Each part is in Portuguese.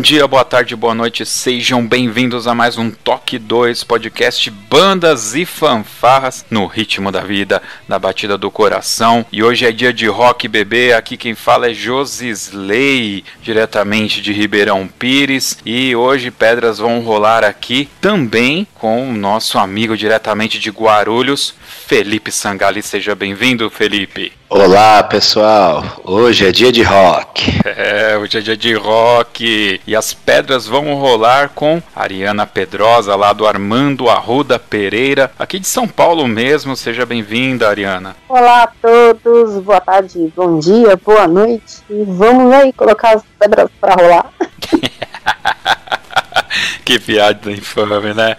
Dia, boa tarde, boa noite, sejam bem-vindos a mais um Toque 2 podcast Bandas e Fanfarras no ritmo da vida, na batida do coração. E hoje é dia de rock bebê, aqui quem fala é Josisley, diretamente de Ribeirão Pires. E hoje pedras vão rolar aqui também com o nosso amigo diretamente de Guarulhos, Felipe Sangali. Seja bem-vindo, Felipe. Olá pessoal, hoje é dia de rock. É, hoje é dia de rock e as pedras vão rolar com Ariana Pedrosa lá do Armando Arruda Pereira, aqui de São Paulo mesmo. Seja bem-vinda, Ariana. Olá a todos, boa tarde, bom dia, boa noite. E vamos aí colocar as pedras para rolar. que piada infame, né?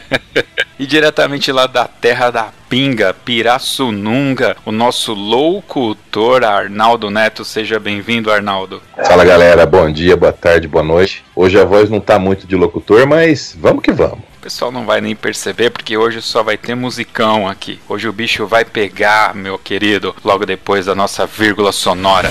e diretamente lá da terra da Pinga, Pirassununga, o nosso loucutor Arnaldo Neto. Seja bem-vindo, Arnaldo. Fala galera, bom dia, boa tarde, boa noite. Hoje a voz não tá muito de locutor, mas vamos que vamos. O pessoal não vai nem perceber porque hoje só vai ter musicão aqui. Hoje o bicho vai pegar, meu querido, logo depois da nossa vírgula sonora.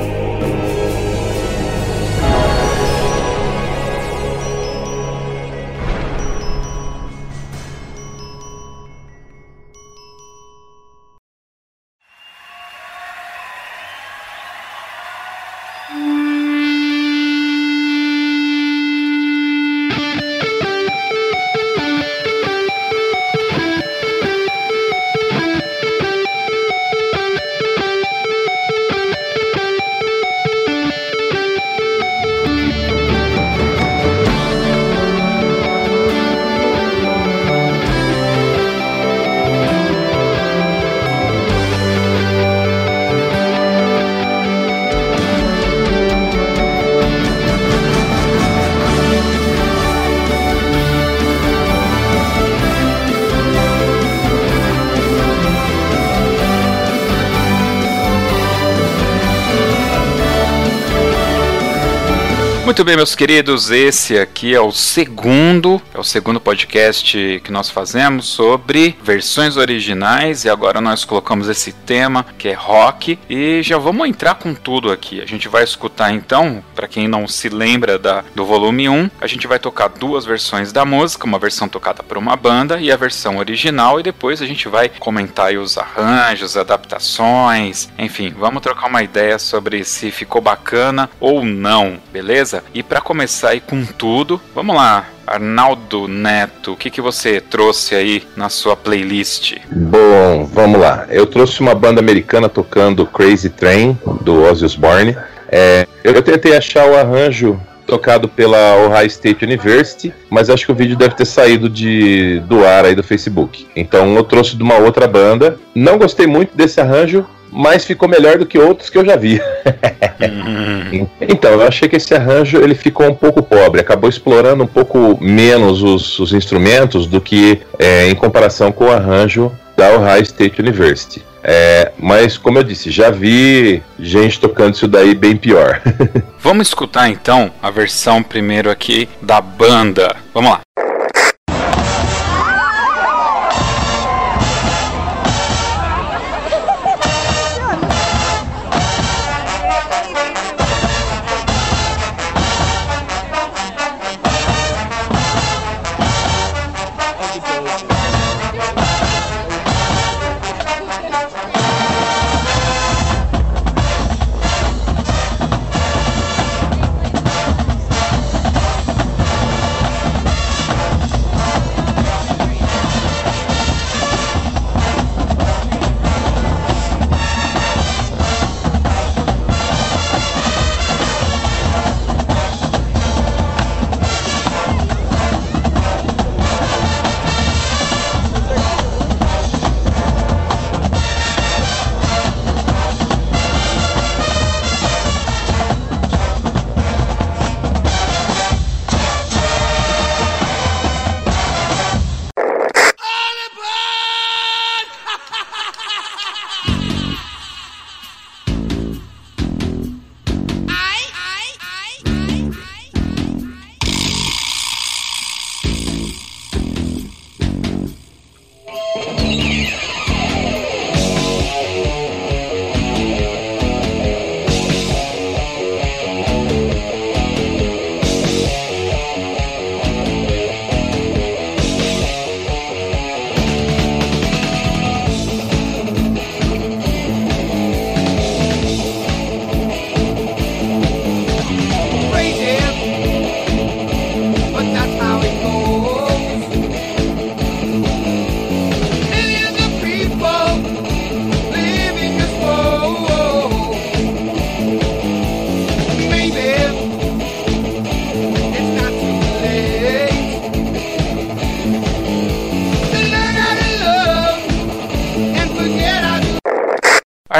Muito bem, meus queridos, esse aqui é o segundo, é o segundo podcast que nós fazemos sobre versões originais e agora nós colocamos esse tema que é rock e já vamos entrar com tudo aqui. A gente vai escutar então, quem não se lembra da, do volume 1, a gente vai tocar duas versões da música, uma versão tocada por uma banda e a versão original e depois a gente vai comentar os arranjos, adaptações, enfim, vamos trocar uma ideia sobre se ficou bacana ou não, beleza? E para começar aí com tudo, vamos lá. Arnaldo Neto, o que, que você trouxe aí na sua playlist? Bom, vamos lá. Eu trouxe uma banda americana tocando Crazy Train, do Ozzy Osbourne. É, eu tentei achar o arranjo tocado pela Ohio State University, mas acho que o vídeo deve ter saído de, do ar aí do Facebook. Então eu trouxe de uma outra banda. Não gostei muito desse arranjo, mas ficou melhor do que outros que eu já vi. Uhum. então, eu achei que esse arranjo ele ficou um pouco pobre, acabou explorando um pouco menos os, os instrumentos do que é, em comparação com o arranjo da Ohio State University. É, mas, como eu disse, já vi gente tocando isso daí bem pior. Vamos escutar então a versão primeiro aqui da banda. Vamos lá.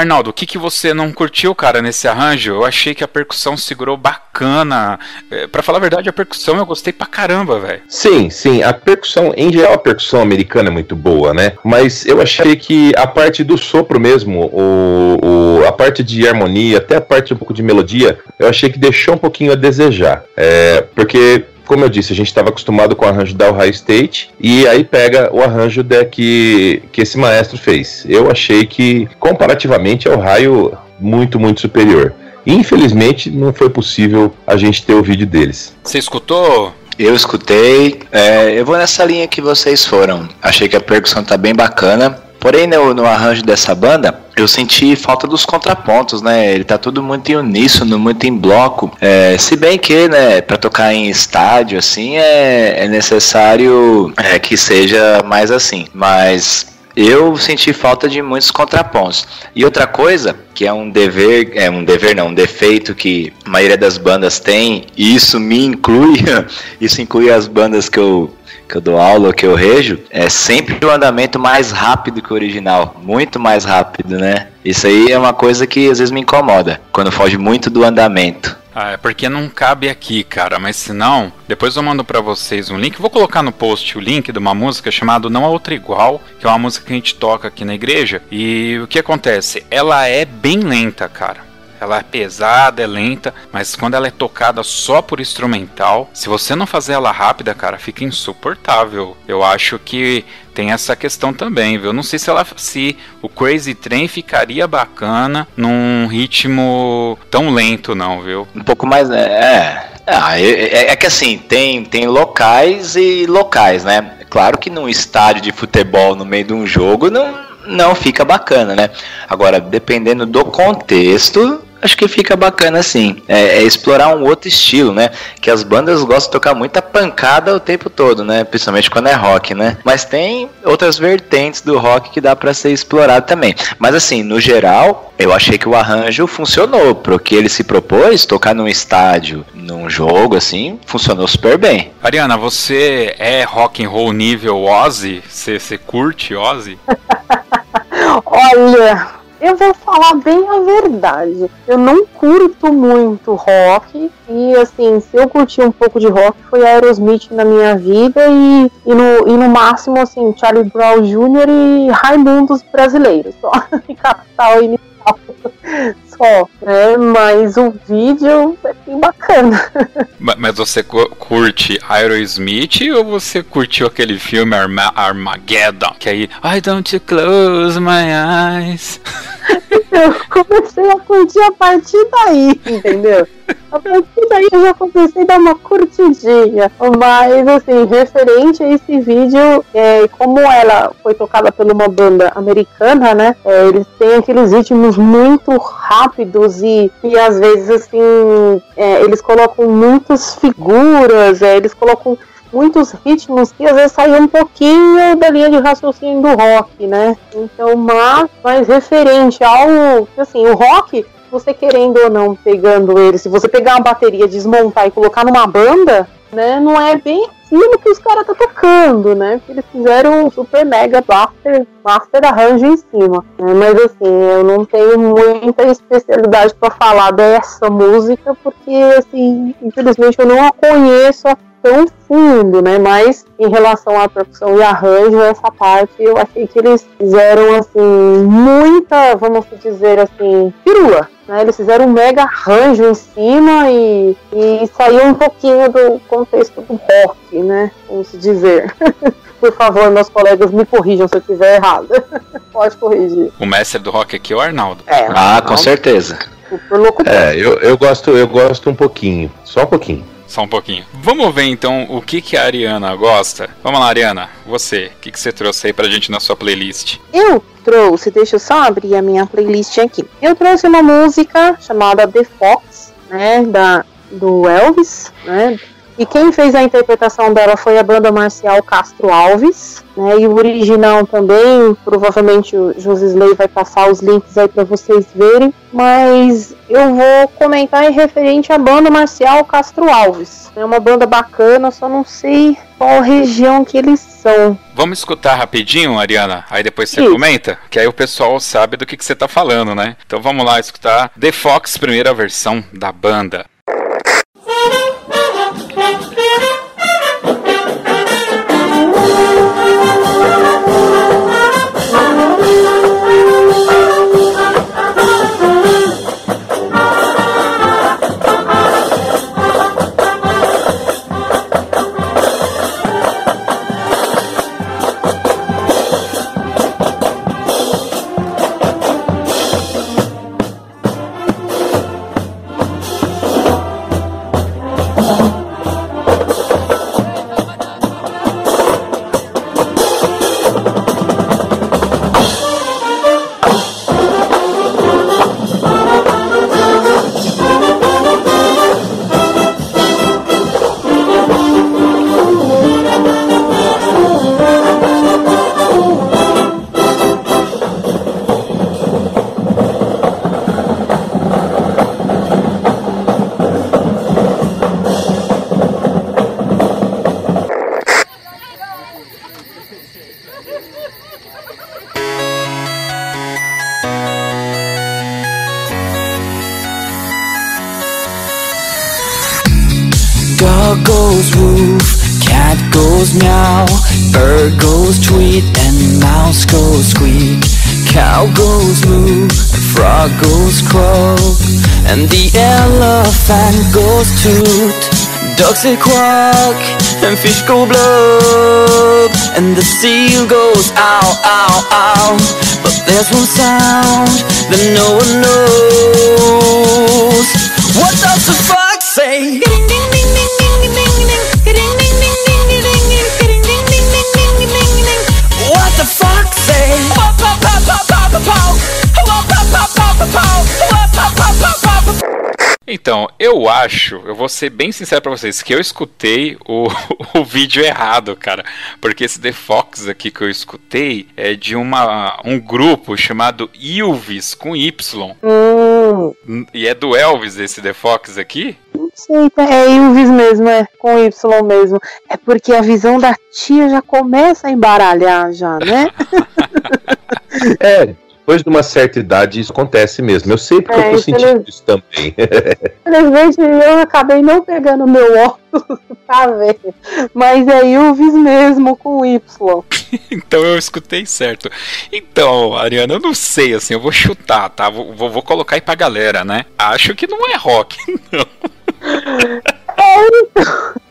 Arnaldo, o que, que você não curtiu, cara, nesse arranjo? Eu achei que a percussão segurou bacana. É, para falar a verdade, a percussão eu gostei pra caramba, velho. Sim, sim. A percussão, em geral, a percussão americana é muito boa, né? Mas eu achei que a parte do sopro mesmo, o, o, a parte de harmonia, até a parte um pouco de melodia, eu achei que deixou um pouquinho a desejar. É, porque como eu disse, a gente estava acostumado com o arranjo da Ohio State e aí pega o arranjo de, que, que esse maestro fez. Eu achei que, comparativamente, é o raio muito, muito superior. Infelizmente, não foi possível a gente ter o vídeo deles. Você escutou? Eu escutei. É, eu vou nessa linha que vocês foram. Achei que a percussão tá bem bacana. Porém, no, no, arranjo dessa banda, eu senti falta dos contrapontos, né? Ele tá tudo muito em uníssono, muito em bloco. É, se bem que, né, para tocar em estádio, assim, é, é necessário é, que seja mais assim. Mas eu senti falta de muitos contrapontos. E outra coisa, que é um dever, é um dever não, um defeito que a maioria das bandas tem, e isso me inclui, isso inclui as bandas que eu que eu dou aula, que eu rejo, é sempre o andamento mais rápido que o original. Muito mais rápido, né? Isso aí é uma coisa que às vezes me incomoda, quando foge muito do andamento. Ah, é porque não cabe aqui, cara, mas se não, depois eu mando para vocês um link. Vou colocar no post o link de uma música chamada Não Há Outra Igual, que é uma música que a gente toca aqui na igreja. E o que acontece? Ela é bem lenta, cara ela é pesada, é lenta, mas quando ela é tocada só por instrumental, se você não fazer ela rápida, cara, fica insuportável. Eu acho que tem essa questão também, viu? Não sei se ela se o Crazy Train ficaria bacana num ritmo tão lento, não, viu? Um pouco mais, né? é. Ah, é, é, é, que assim, tem, tem locais e locais, né? Claro que num estádio de futebol no meio de um jogo não, não fica bacana, né? Agora, dependendo do contexto, acho que fica bacana assim. É, é, explorar um outro estilo, né? Que as bandas gostam de tocar muita pancada o tempo todo, né? Principalmente quando é rock, né? Mas tem outras vertentes do rock que dá para ser explorado também. Mas assim, no geral, eu achei que o arranjo funcionou, porque ele se propôs tocar num estádio, num jogo assim, funcionou super bem. Ariana, você é rock and roll nível Ozzy? Você curte Ozzy? Olha, eu vou falar bem a verdade. Eu não curto muito rock. E assim, se eu curti um pouco de rock, foi Aerosmith na minha vida. E, e, no, e no máximo, assim, Charlie Brown Jr. e Raimundos brasileiros. Só capital inicial. Só, né? Mas o vídeo é bem bacana. Mas você curte Aerosmith ou você curtiu aquele filme Arma Armageddon? Que aí, I don't close my eyes. eu comecei a curtir a partir daí, entendeu? A partir daí eu já comecei a dar uma curtidinha. Mas, assim, referente a esse vídeo, é, como ela foi tocada por uma banda americana, né? É, eles têm aqueles ritmos muito rápidos e, e às vezes, assim, é, eles colocam muitas figuras, é, eles colocam muitos ritmos que às vezes saíam um pouquinho da linha de raciocínio do rock, né? Então, mas, mas referente ao, assim, o rock, você querendo ou não pegando ele, se você pegar uma bateria, desmontar e colocar numa banda, né, não é bem aquilo que os caras tá tocando, né? Eles fizeram um super mega master, master arranjo em cima. Né? Mas assim, eu não tenho muita especialidade para falar dessa música, porque assim, infelizmente eu não a conheço tão fundo, né? Mas em relação à percussão e arranjo, essa parte eu achei que eles fizeram assim muita, vamos dizer assim, pirula. Né? Eles fizeram um mega arranjo em cima e, e saiu um pouquinho do contexto do rock, né? Vamos dizer. Por favor, meus colegas me corrijam se eu estiver errado. Pode corrigir. O mestre do rock aqui é o Arnaldo. É, ah, Arnaldo. com certeza. É, eu, eu gosto, eu gosto um pouquinho, só um pouquinho. Só um pouquinho. Vamos ver então o que, que a Ariana gosta. Vamos lá, Ariana. Você, o que, que você trouxe aí pra gente na sua playlist? Eu trouxe, deixa eu só abrir a minha playlist aqui. Eu trouxe uma música chamada The Fox, né? Da, do Elvis, né? E quem fez a interpretação dela foi a banda marcial Castro Alves, né? E o original também, provavelmente o Josisley vai passar os links aí para vocês verem, mas eu vou comentar em referente à banda marcial Castro Alves. É uma banda bacana, só não sei qual região que eles são. Vamos escutar rapidinho, Ariana, aí depois você Isso. comenta, que aí o pessoal sabe do que, que você tá falando, né? Então vamos lá escutar The Fox, primeira versão da banda. goes moo, the frog goes croak, and the elephant goes toot. Ducks say quack, and fish go blub, and the seal goes ow, ow, ow. But there's one sound that no one knows. What does the frog say? Ding, ding, ding. Então, eu acho, eu vou ser bem sincero pra vocês, que eu escutei o, o vídeo errado, cara. Porque esse The Fox aqui que eu escutei é de uma, um grupo chamado Ilvis com Y. Hum, E é do Elvis esse The Fox aqui? não sei, tá- é Ilvis mesmo, é com Y mesmo. É porque a visão da tia já começa a embaralhar já, né? É, depois de uma certa idade isso acontece mesmo. Eu sei porque É, eu tô isso sentindo isso também. Infelizmente eu acabei não pegando meu óculos pra ver. Mas é Ilvis mesmo com Y. Então eu escutei certo. Então, Ariana, eu não sei, assim, eu vou chutar, tá? Vou, vou, vou colocar aí pra galera, né? Acho que não é rock, não.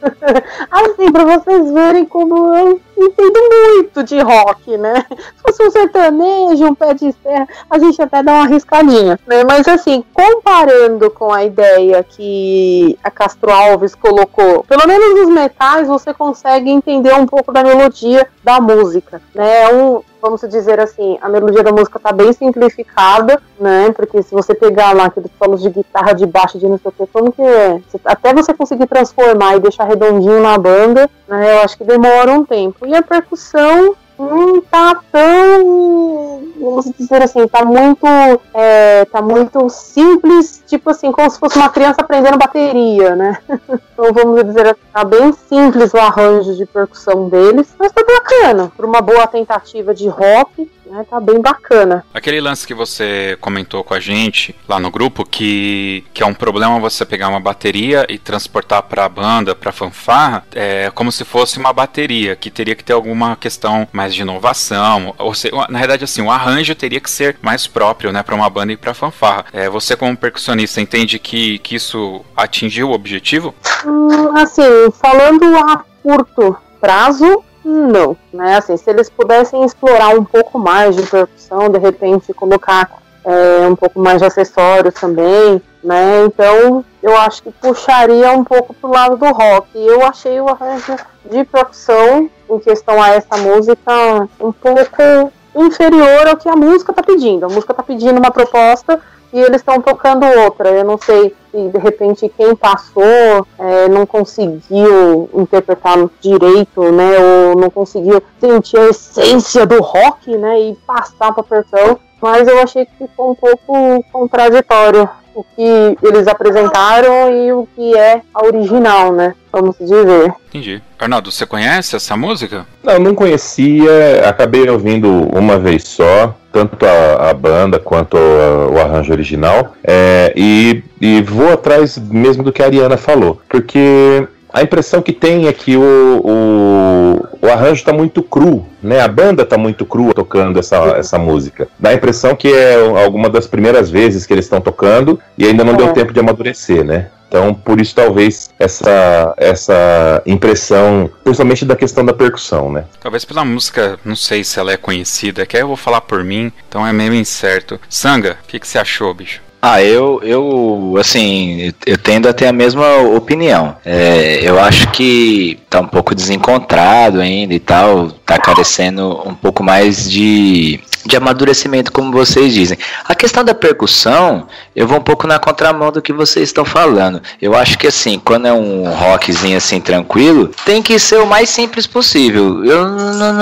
Assim, pra vocês verem como eu entendo muito de rock, né? Se fosse um sertanejo, um pé de serra, a gente até dá uma riscadinha, né? Mas assim, comparando com a ideia que a Castro Alves colocou, pelo menos nos metais você consegue entender um pouco da melodia da música, né? É um, vamos dizer assim, a melodia da música tá bem simplificada, né? Porque se você pegar lá aqueles solos de guitarra, de baixo, de não sei o que, como que é? Você- Até você conseguir transformar e deixar redondinho na banda, né? Eu acho que demora um tempo. E a percussão não tá tão, vamos dizer assim, tá muito, é, tá muito simples, tipo assim, como se fosse uma criança aprendendo bateria, né? Então vamos dizer assim, tá bem simples o arranjo de percussão deles, mas tá bacana. Por uma boa tentativa de rock, né? Tá bem bacana. Aquele lance que você comentou com a gente lá no grupo, que, que é um problema você pegar uma bateria e transportar pra banda, pra fanfarra, é como se fosse uma bateria, que teria que ter alguma questão mais de inovação. Ou se, na verdade, assim, o arranjo teria que ser mais próprio, né, pra uma banda e pra fanfarra. É, você, como percussionista, entende que, que isso atingiu o objetivo? Hum, assim, falando a curto prazo, não, né? Assim, se eles pudessem explorar um pouco mais de percussão, de repente colocar é, um pouco mais de acessórios também, né? Então eu acho que puxaria um pouco pro lado do rock. Eu achei o arranjo de percussão em questão a essa música um pouco inferior ao que a música tá pedindo. A música tá pedindo uma proposta e eles estão tocando outra. Eu não sei se de repente quem passou é, não conseguiu interpretar direito, né? Ou não conseguiu sentir a essência do rock, né? E passar pra percussão. Mas eu achei que ficou um pouco contraditório o que eles apresentaram e o que é a original, né? Vamos dizer. Entendi. Arnaldo, você conhece essa música? Não, não conhecia, acabei ouvindo uma vez só, tanto a, a banda quanto a- o arranjo original, é, e, e vou atrás mesmo do que a Ariana falou, porque a impressão que tem é que o, o, o arranjo está muito cru, né? A banda está muito crua tocando essa, essa música. Dá a impressão que é alguma das primeiras vezes que eles estão tocando e ainda não É. deu tempo de amadurecer, né? Então, por isso, talvez, essa, essa impressão, principalmente da questão da percussão, né? Talvez pela música, não sei se ela é conhecida, que aí eu vou falar por mim, então é meio incerto. Sanga, o que, que você achou, bicho? Ah, eu, eu, assim, eu tendo a ter a mesma opinião. É, eu acho que tá um pouco desencontrado ainda e tal, tá carecendo um pouco mais de, de amadurecimento, como vocês dizem. A questão da percussão, eu vou um pouco na contramão do que vocês estão falando. Eu acho que, assim, quando é um rockzinho assim tranquilo, tem que ser o mais simples possível. Eu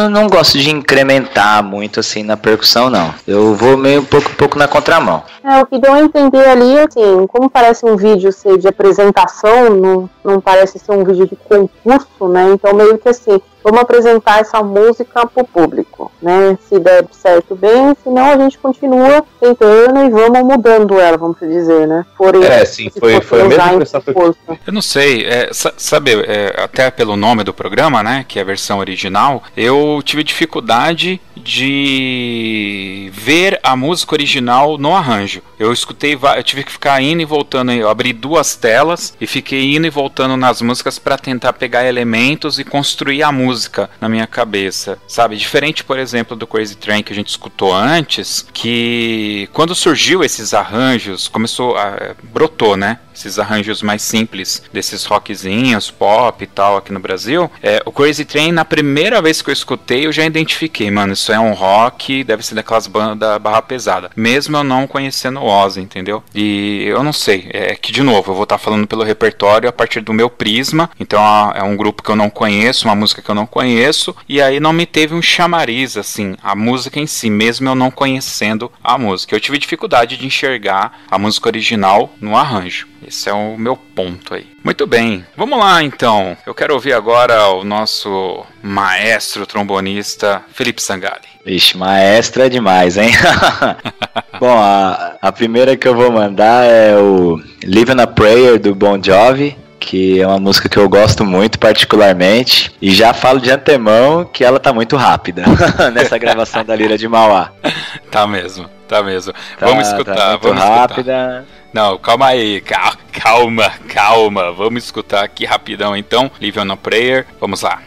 não, gosto de incrementar muito assim na percussão, não. Eu vou meio um pouco, um pouco na contramão. É, o que deu a entender ali, assim, como parece um vídeo ser de apresentação, não, não parece ser um vídeo de concurso, né? Então meio que assim, vamos apresentar essa música para o público, né? Se der certo bem, senão a gente continua tentando e vamos mudando ela, vamos dizer, né? Porém, é, sim, foi, foi a mesma impressão Eu não sei, é, sabe, é, até pelo nome do programa, né, que é a versão original, eu tive dificuldade de ver a música original no arranjo. Eu escutei, eu tive que ficar indo e voltando, eu abri duas telas e fiquei indo e voltando nas músicas para tentar pegar elementos e construir a música na minha cabeça, sabe? Diferente, por exemplo, do Crazy Train que a gente escutou antes, que quando surgiu esses arranjos, começou a brotou, né? esses arranjos mais simples desses rockzinhos, pop e tal aqui no Brasil. É, o Crazy Train, na primeira vez que eu escutei, eu já identifiquei, mano, isso é um rock, deve ser daquelas bandas barra pesada. Mesmo eu não conhecendo o Ozzy, entendeu? E eu não sei, é que de novo, eu vou estar tá falando pelo repertório a partir do meu prisma, então é um grupo que eu não conheço, uma música que eu não conheço, e aí não me teve um chamariz, assim, a música em si, mesmo eu não conhecendo a música. Eu tive dificuldade de enxergar a música original no arranjo. Esse é o meu ponto aí. Muito bem, vamos lá então. Eu quero ouvir agora o nosso maestro trombonista Felipe Sangali. Vixe, maestro é demais, hein? Bom, a, a primeira que eu vou mandar é o Live on a Prayer do Bon Jovi que é uma música que eu gosto muito particularmente e já falo de antemão que ela tá muito rápida nessa gravação da Lira de Mauá. Tá mesmo, tá mesmo. Tá, vamos escutar, tá muito vamos rápida. Escutar. Não, calma aí, calma, calma. Vamos escutar aqui rapidão então. Live on a Prayer. Vamos lá.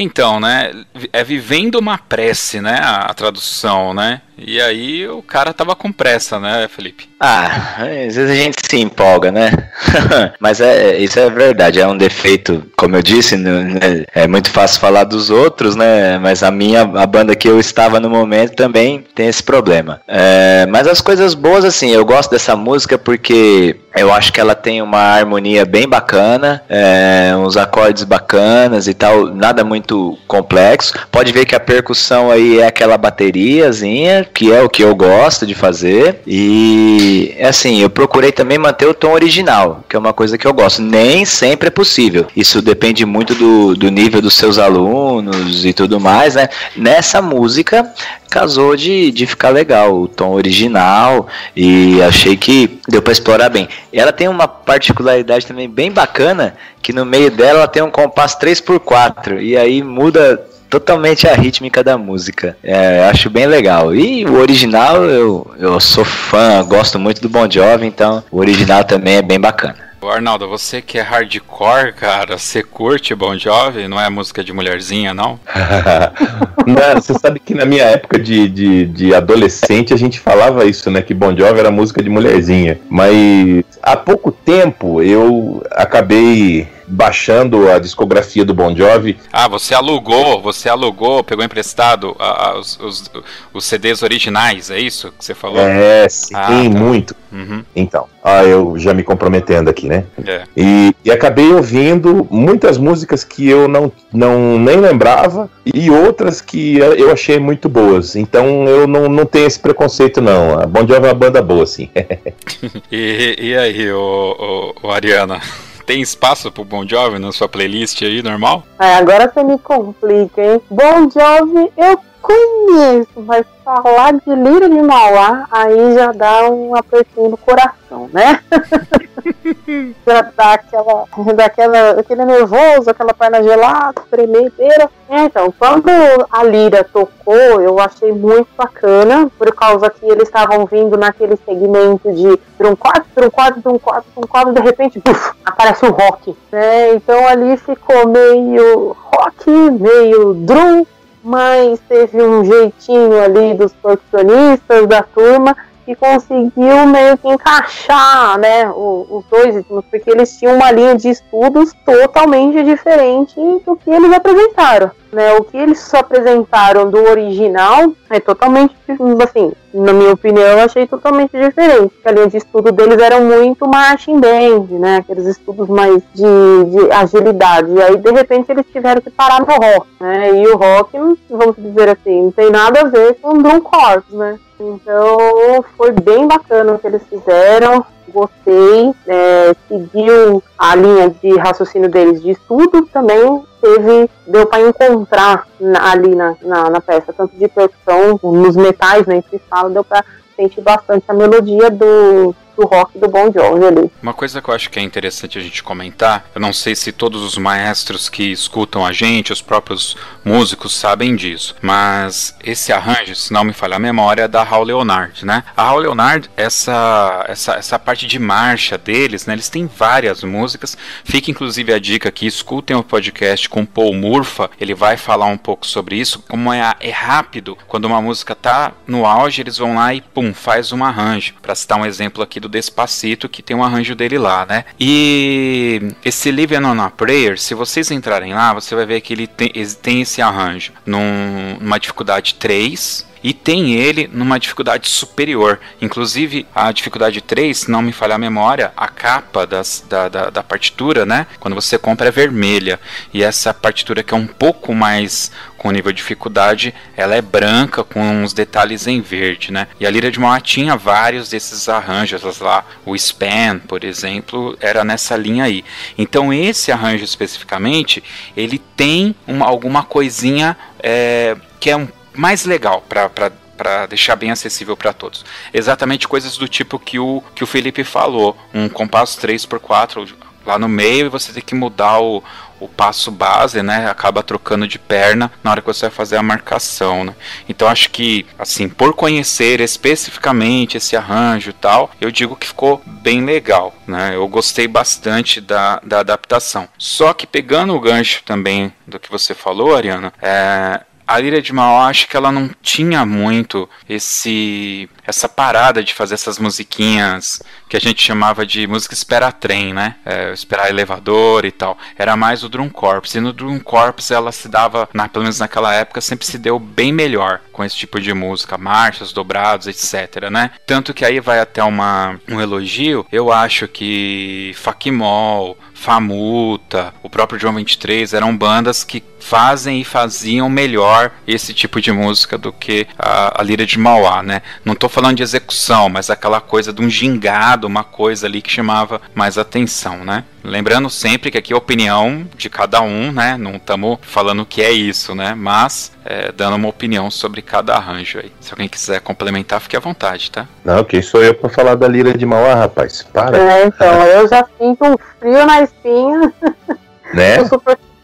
Então, né? É vivendo uma prece, né? A, tradução, né? E aí o cara tava com pressa, né, Felipe? Ah, às vezes a gente se empolga, né? Mas é, isso é verdade, é um defeito, como eu disse, né? é muito fácil falar dos outros, né? Mas a minha, a banda que eu estava no momento também tem esse problema. É, mas as coisas boas, assim, eu gosto dessa música porque eu acho que ela tem uma harmonia bem bacana, é, uns acordes bacanas e tal, nada muito complexo. Pode ver que a percussão aí é aquela bateriazinha, que é o que eu gosto de fazer. E assim, eu procurei também manter o tom original, que é uma coisa que eu gosto. Nem sempre é possível. Isso depende muito do, do nível dos seus alunos e tudo mais, né? Nessa música casou de, de ficar legal, o tom original, e achei que deu para explorar bem. Ela tem uma particularidade também bem bacana, que no meio dela ela tem um compasso 3x4, e aí muda totalmente a rítmica da música. É, acho bem legal. E o original, eu, eu sou fã, gosto muito do Bon Jovi, então o original também é bem bacana. Arnaldo, você que é hardcore, cara, você curte Bon Jovi? Não é música de mulherzinha, não? Não, você sabe que na minha época de, de, de adolescente a gente falava isso, né? Que Bon Jovi era música de mulherzinha. Mas há pouco tempo eu acabei baixando a discografia do Bon Jovi. Ah, você alugou, você alugou, pegou emprestado ah, ah, os, os, os CDs originais, é isso que você falou? É, sim, Ah, tá. muito. Uhum. Então, ah, eu já me comprometendo aqui, né? É. E, e acabei ouvindo muitas músicas que eu não, não nem lembrava e outras que eu achei muito boas. Então eu não, não tenho esse preconceito, não. A Bon Jovi é uma banda boa, sim. E, e aí, ô, ô, ô, Ariana? Tem espaço pro Bon Jovi na sua playlist aí, normal? É, agora você me complica, hein? Bon Jovi eu conheço, mas falar de Lira de Mauá, aí já dá um apertinho no coração, né? já dá aquela, dá aquela, aquele nervoso, aquela perna gelada, tremedeira. É, então, quando a Lira tocou, eu achei muito bacana, por causa que eles estavam vindo naquele segmento de drum quarto, drum quarto, de repente, buf, aparece o rock, né? Então ali ficou meio rock, meio drum, mas teve um jeitinho ali dos percussionistas da turma que conseguiu meio que encaixar né, os dois ritmos, porque eles tinham uma linha de estudos totalmente diferente do que eles apresentaram. Né? O que eles apresentaram do original é totalmente, assim, na minha opinião, achei totalmente diferente. A linha de estudo deles era muito marching band, né? Aqueles estudos mais de, de agilidade. E aí, de repente, eles tiveram que parar no rock, né? E o rock, vamos dizer assim, não tem nada a ver com drum corps, né? Então, foi bem bacana o que eles fizeram. Gostei, é, seguiu a linha de raciocínio deles de estudo também. Teve, deu para encontrar na- ali na, na, na peça, tanto de percussão, nos metais, né, se fala, deu para sentir bastante a melodia do, do rock do Bon Jovi ali. Uma coisa que eu acho que é interessante a gente comentar, eu não sei se todos os maestros que escutam a gente, os próprios músicos sabem disso, mas esse arranjo, se não me falha a memória, é da Raul Leonard, né? A Raul Leonard, essa, essa, essa parte de marcha deles, né? Eles têm várias músicas, fica inclusive a dica aqui, escutem o podcast com Paul Murfa, ele vai falar um pouco sobre isso, como é, é rápido, quando uma música tá no auge, eles vão lá e pum, faz um arranjo. Pra citar um exemplo aqui do Despacito, que tem um arranjo dele lá, né? E esse Living on a Prayer, se vocês entrarem lá, você vai ver que ele tem, tem esse arranjo num- numa dificuldade 3, e tem ele numa dificuldade superior. Inclusive, a dificuldade 3, se não me falhar a memória, a capa das- da, da, da partitura, né? Quando você compra é vermelha. E essa partitura que é um pouco mais com nível de dificuldade, ela é branca com uns detalhes em verde, né? E a Lira de Mauá tinha vários desses arranjos lá. O Span, por exemplo, era nessa linha aí. Então esse arranjo especificamente, ele tem uma, alguma coisinha é, que é um mais legal para deixar bem acessível para todos. Exatamente coisas do tipo que o que o Felipe falou, um compasso 3x4 lá no meio e você tem que mudar o, o passo base, né? Acaba trocando de perna na hora que você vai fazer a marcação, né? Então acho que, assim, por conhecer especificamente esse arranjo e tal, eu digo que ficou bem legal, né? Eu gostei bastante da, da adaptação. Só que pegando o gancho também do que você falou, Ariana, é, a Lira de Mauá, acho que ela não tinha muito esse essa parada de fazer essas musiquinhas que a gente chamava de música espera trem, né? É, esperar elevador e tal. Era mais o Drum Corps. E no Drum Corps ela se dava, na, pelo menos naquela época, sempre se deu bem melhor com esse tipo de música, marchas, dobrados, etc, né? Tanto que aí vai até uma, um elogio, eu acho que Fakimol, Famuta, o próprio John 23 eram bandas que fazem e faziam melhor esse tipo de música do que a, a Lira de Mauá, né? Não tô falando de execução, mas aquela coisa de um gingado, uma coisa ali que chamava mais atenção, né? Lembrando sempre que aqui é a opinião de cada um, né? Não estamos falando que é isso, né? Mas é, dando uma opinião sobre cada arranjo aí. Se alguém quiser complementar, fique à vontade, tá? Não, quem sou eu pra falar da Lira de Mauá, rapaz? Para, É, então, eu já sinto um frio na espinha, né?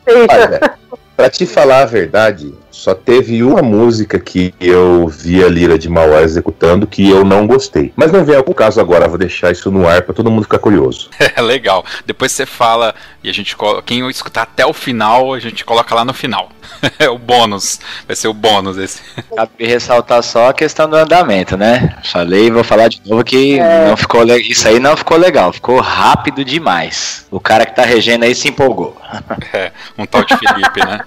Olha, pra te falar a verdade, só teve uma música que eu vi a Lira de Mauá executando que eu não gostei. Mas não vem ao caso agora, vou deixar isso no ar para todo mundo ficar curioso. É legal. Depois você fala e a gente quem escutar até o final, a gente coloca lá no final. É o bônus. Vai ser o bônus esse. Cabe ressaltar só a questão do andamento, né? Falei, vou falar de novo que é. não ficou le... isso aí não ficou legal, ficou rápido demais. O cara que tá regendo aí se empolgou. É, um tal de Felipe, né?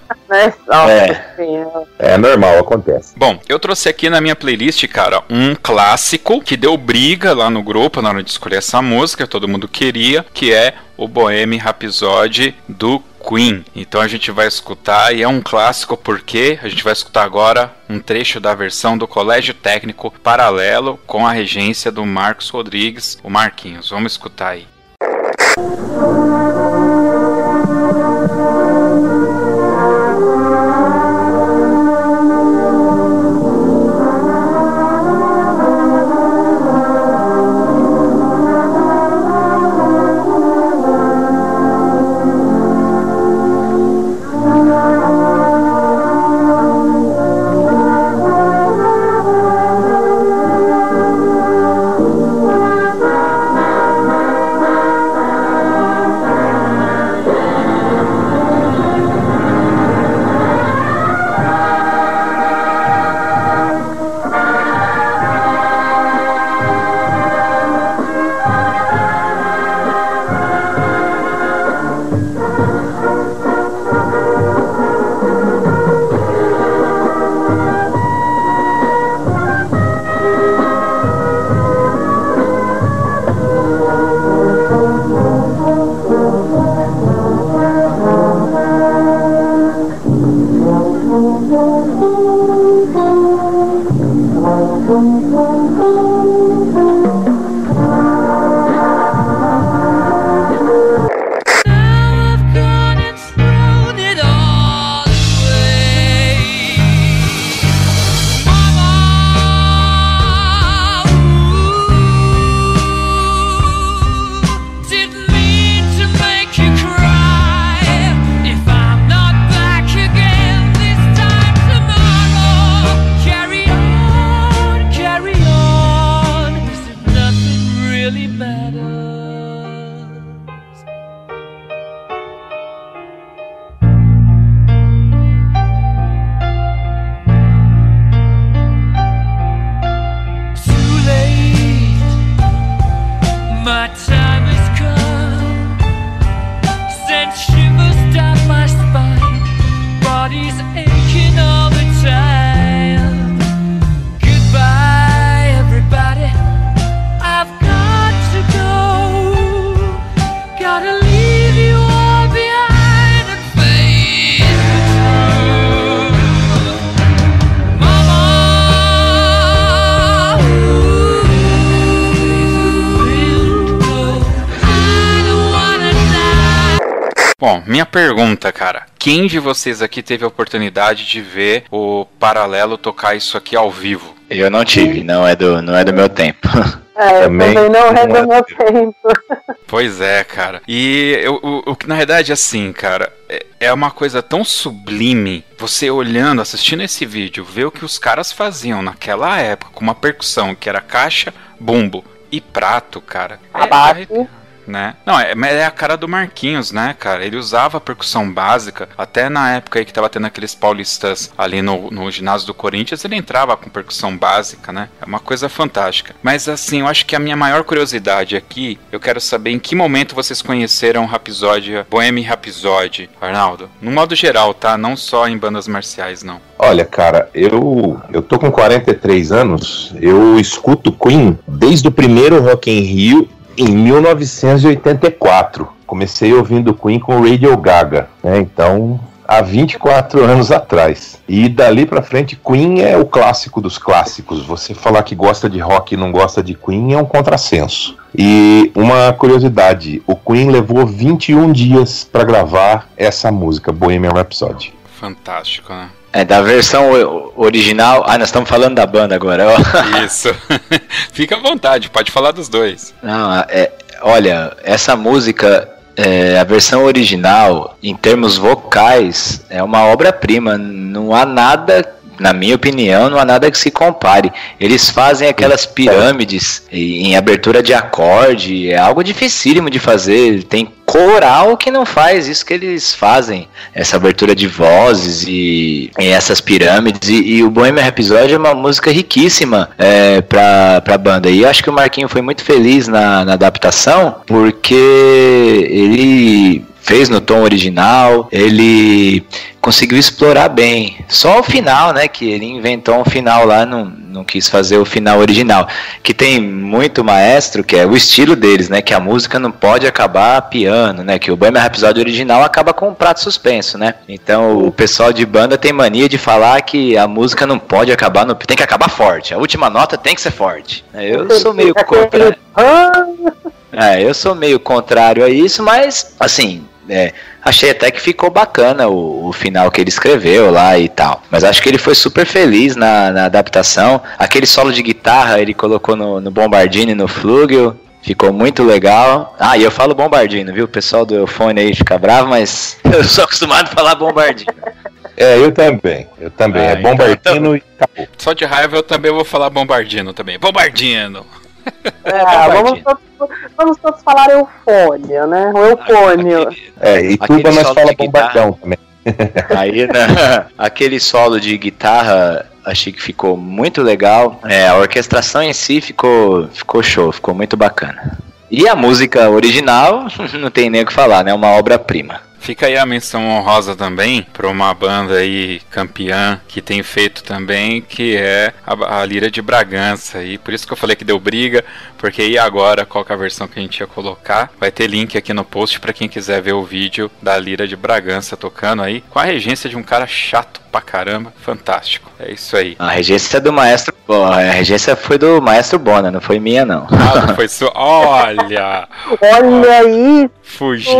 É. é normal, acontece. Bom, eu trouxe aqui na minha playlist, cara, um clássico que deu briga lá no grupo na hora de escolher essa música, todo mundo queria, que é o Bohemian Rhapsody do Queen. Então a gente vai escutar e é um clássico porque a gente vai escutar agora um trecho da versão do Colégio Técnico Paralelo com a regência do Marcos Rodrigues, o Marquinhos. Vamos escutar aí. minha de vocês aqui teve a oportunidade de ver o Paralelo tocar isso aqui ao vivo? Eu não tive, não é do, não é do meu tempo. É, também, também não é do meu tempo. Pois é, cara. E o, que na verdade, assim, cara, é, é uma coisa tão sublime você olhando, assistindo esse vídeo, ver o que os caras faziam naquela época com uma percussão que era caixa, bumbo e prato, cara. É, né? Não, é, é a cara do Marquinhos, né, cara? Ele usava percussão básica, até na época aí que tava tendo aqueles paulistas ali no, no ginásio do Corinthians, ele entrava com percussão básica, né? É uma coisa fantástica. Mas assim, eu acho que a minha maior curiosidade aqui, eu quero saber em que momento vocês conheceram Rhapsody, Bohemian Rhapsody, Arnaldo? No modo geral, tá? Não só em bandas marciais, não. Olha, cara, eu eu tô com 43 anos, eu escuto Queen desde o primeiro Rock in Rio em 1984. Comecei ouvindo Queen com Radio Gaga, né? Então, há 24 anos atrás. E dali para frente, Queen é o clássico dos clássicos. Você falar que gosta de rock e não gosta de Queen é um contrassenso. E uma curiosidade, o Queen levou 21 dias para gravar essa música, Bohemian Rhapsody. Fantástico, né? É, da versão original. Ah, nós estamos falando da banda agora. Isso. Fica à vontade, pode falar dos dois. Não, é, olha, essa música é, a versão original, em termos vocais, é uma obra-prima. Não há nada na minha opinião, não há nada que se compare. Eles fazem aquelas pirâmides em abertura de acorde, é algo dificílimo de fazer. Tem coral que não faz isso que eles fazem, essa abertura de vozes e, e essas pirâmides. E, e, o Bohemian Rhapsody é uma música riquíssima é, pra, pra banda. E acho que o Marquinho foi muito feliz na, na adaptação, porque ele fez no tom original, ele conseguiu explorar bem. Só o final, né, que ele inventou um final lá, não, não quis fazer o final original. Que tem muito maestro, que é o estilo deles, né, que a música não pode acabar piano, né, que o Bohemian Rhapsody original acaba com um prato suspenso, né. Então o pessoal de banda tem mania de falar que a música não pode acabar, no, tem que acabar forte, a última nota tem que ser forte. Eu sou meio contra... É, eu sou meio contrário a isso, mas assim, é, achei até que ficou bacana o, o, final que ele escreveu lá e tal. Mas acho que ele foi super feliz na, na adaptação. Aquele solo de guitarra ele colocou no, no Bombardini no Flugel. Ficou muito legal. Ah, e eu falo Bombardino, viu? O pessoal do fone aí fica bravo, mas eu sou acostumado a falar Bombardino. É, eu também. Eu também. Ah, é Bombardino então, e acabou. Só de raiva eu também vou falar Bombardino também. Bombardino! É, vamos, todos, vamos todos falar eufônia, né? O eufônio. É, e tuba nós fala bombardão também. Aí, né, aquele solo de guitarra achei que ficou muito legal. É, a orquestração em si ficou, ficou show, ficou muito bacana. E a música original, não tem nem o que falar, né? Uma obra-prima. Fica aí a menção honrosa também para uma banda aí campeã que tem feito também, que é a, a, Lira de Bragança. E por isso que eu falei que deu briga, porque aí agora qual é a versão que a gente ia colocar? Vai ter link aqui no post para quem quiser ver o vídeo da Lira de Bragança tocando aí, com a regência de um cara chato pra caramba, fantástico. É isso aí. A regência é do maestro, a regência foi do maestro Bona, não foi minha não. Ah, não foi sua. Olha! Olha aí! Fugiu.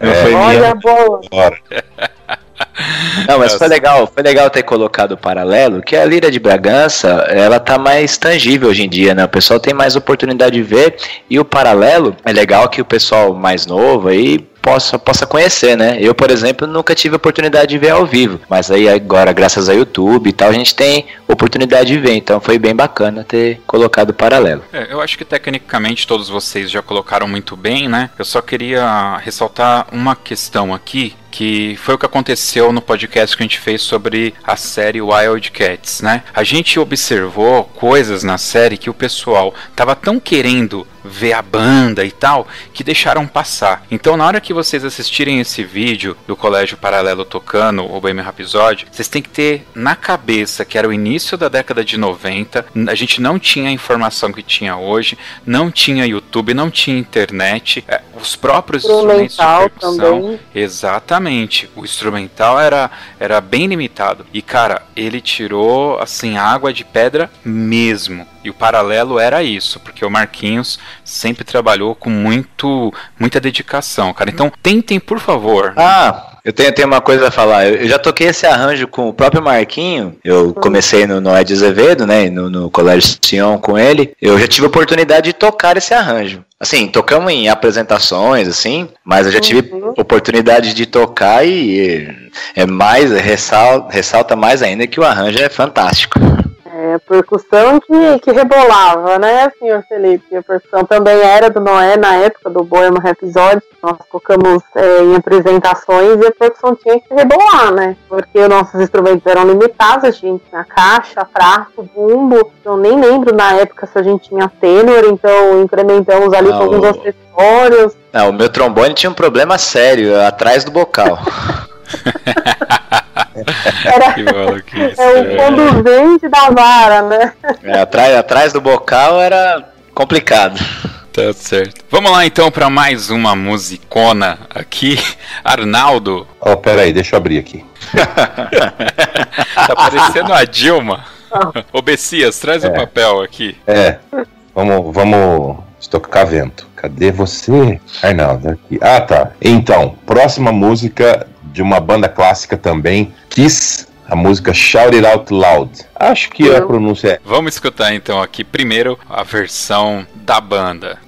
É, Olha, boa. Não, mas foi legal, foi legal ter colocado o paralelo, que a Lira de Bragança, ela tá mais tangível hoje em dia, né? O pessoal tem mais oportunidade de ver, e o paralelo é legal que o pessoal mais novo aí possa, possa conhecer, né? Eu, por exemplo, nunca tive oportunidade de ver ao vivo, mas aí agora, graças ao YouTube e tal, a gente tem oportunidade de ver, então foi bem bacana ter colocado o paralelo. É, eu acho que tecnicamente todos vocês já colocaram muito bem, né? Eu só queria ressaltar uma questão aqui que foi o que aconteceu no podcast que a gente fez sobre a série Wildcats, né? A gente observou coisas na série que o pessoal tava tão querendo ver a banda e tal, que deixaram passar. Então, na hora que vocês assistirem esse vídeo do Colégio Paralelo tocando o Bohemian Rhapsody, vocês têm que ter na cabeça que era o início da década de 90, a gente não tinha a informação que tinha hoje, não tinha YouTube, não tinha internet, é, os próprios instrumentos de percussão, também. exatamente Exatamente. O instrumental era, era bem limitado. E, cara, ele tirou, assim, água de pedra mesmo. E o paralelo era isso, porque o Marquinhos sempre trabalhou com muito, muita dedicação, cara. Então, tentem, por favor. Ah, eu tenho, tenho uma coisa a falar. Eu, eu, já toquei esse arranjo com o próprio Marquinho. Eu comecei no, no Ed Azevedo, né? No, no Colégio Sion com ele. Eu já tive a oportunidade de tocar esse arranjo. Assim, tocamos em apresentações, assim, mas eu já tive uhum. oportunidade de tocar e é mais, ressalta, ressalta mais ainda que o arranjo é fantástico. É, percussão que, que rebolava, né, senhor Felipe? A percussão também era do Noé na época do Boema Episódio. Nós tocamos é, em apresentações e a percussão tinha que rebolar, né? Porque nossos instrumentos eram limitados, a gente tinha caixa, prato, bumbo. Eu nem lembro na época se a gente tinha tenor, então incrementamos ali com alguns acessórios. Não, o meu trombone tinha um problema sério, atrás do bocal. Era, é o conduzente da vara, né? É, atrás, atrás do bocal era complicado. Tá certo. Vamos lá então para mais uma musicona aqui. Arnaldo. Oh, pera aí, deixa eu abrir aqui. tá parecendo a Dilma. Ô Bessias, traz o é. um papel aqui. É. Vamos, vamos estocar vento. Cadê você, Arnaldo? Aqui. Ah, tá. Então, próxima música de uma banda clássica também, Kiss, a música Shout It Out Loud. Acho que a pronúncia é. Vamos escutar então aqui primeiro a versão da banda.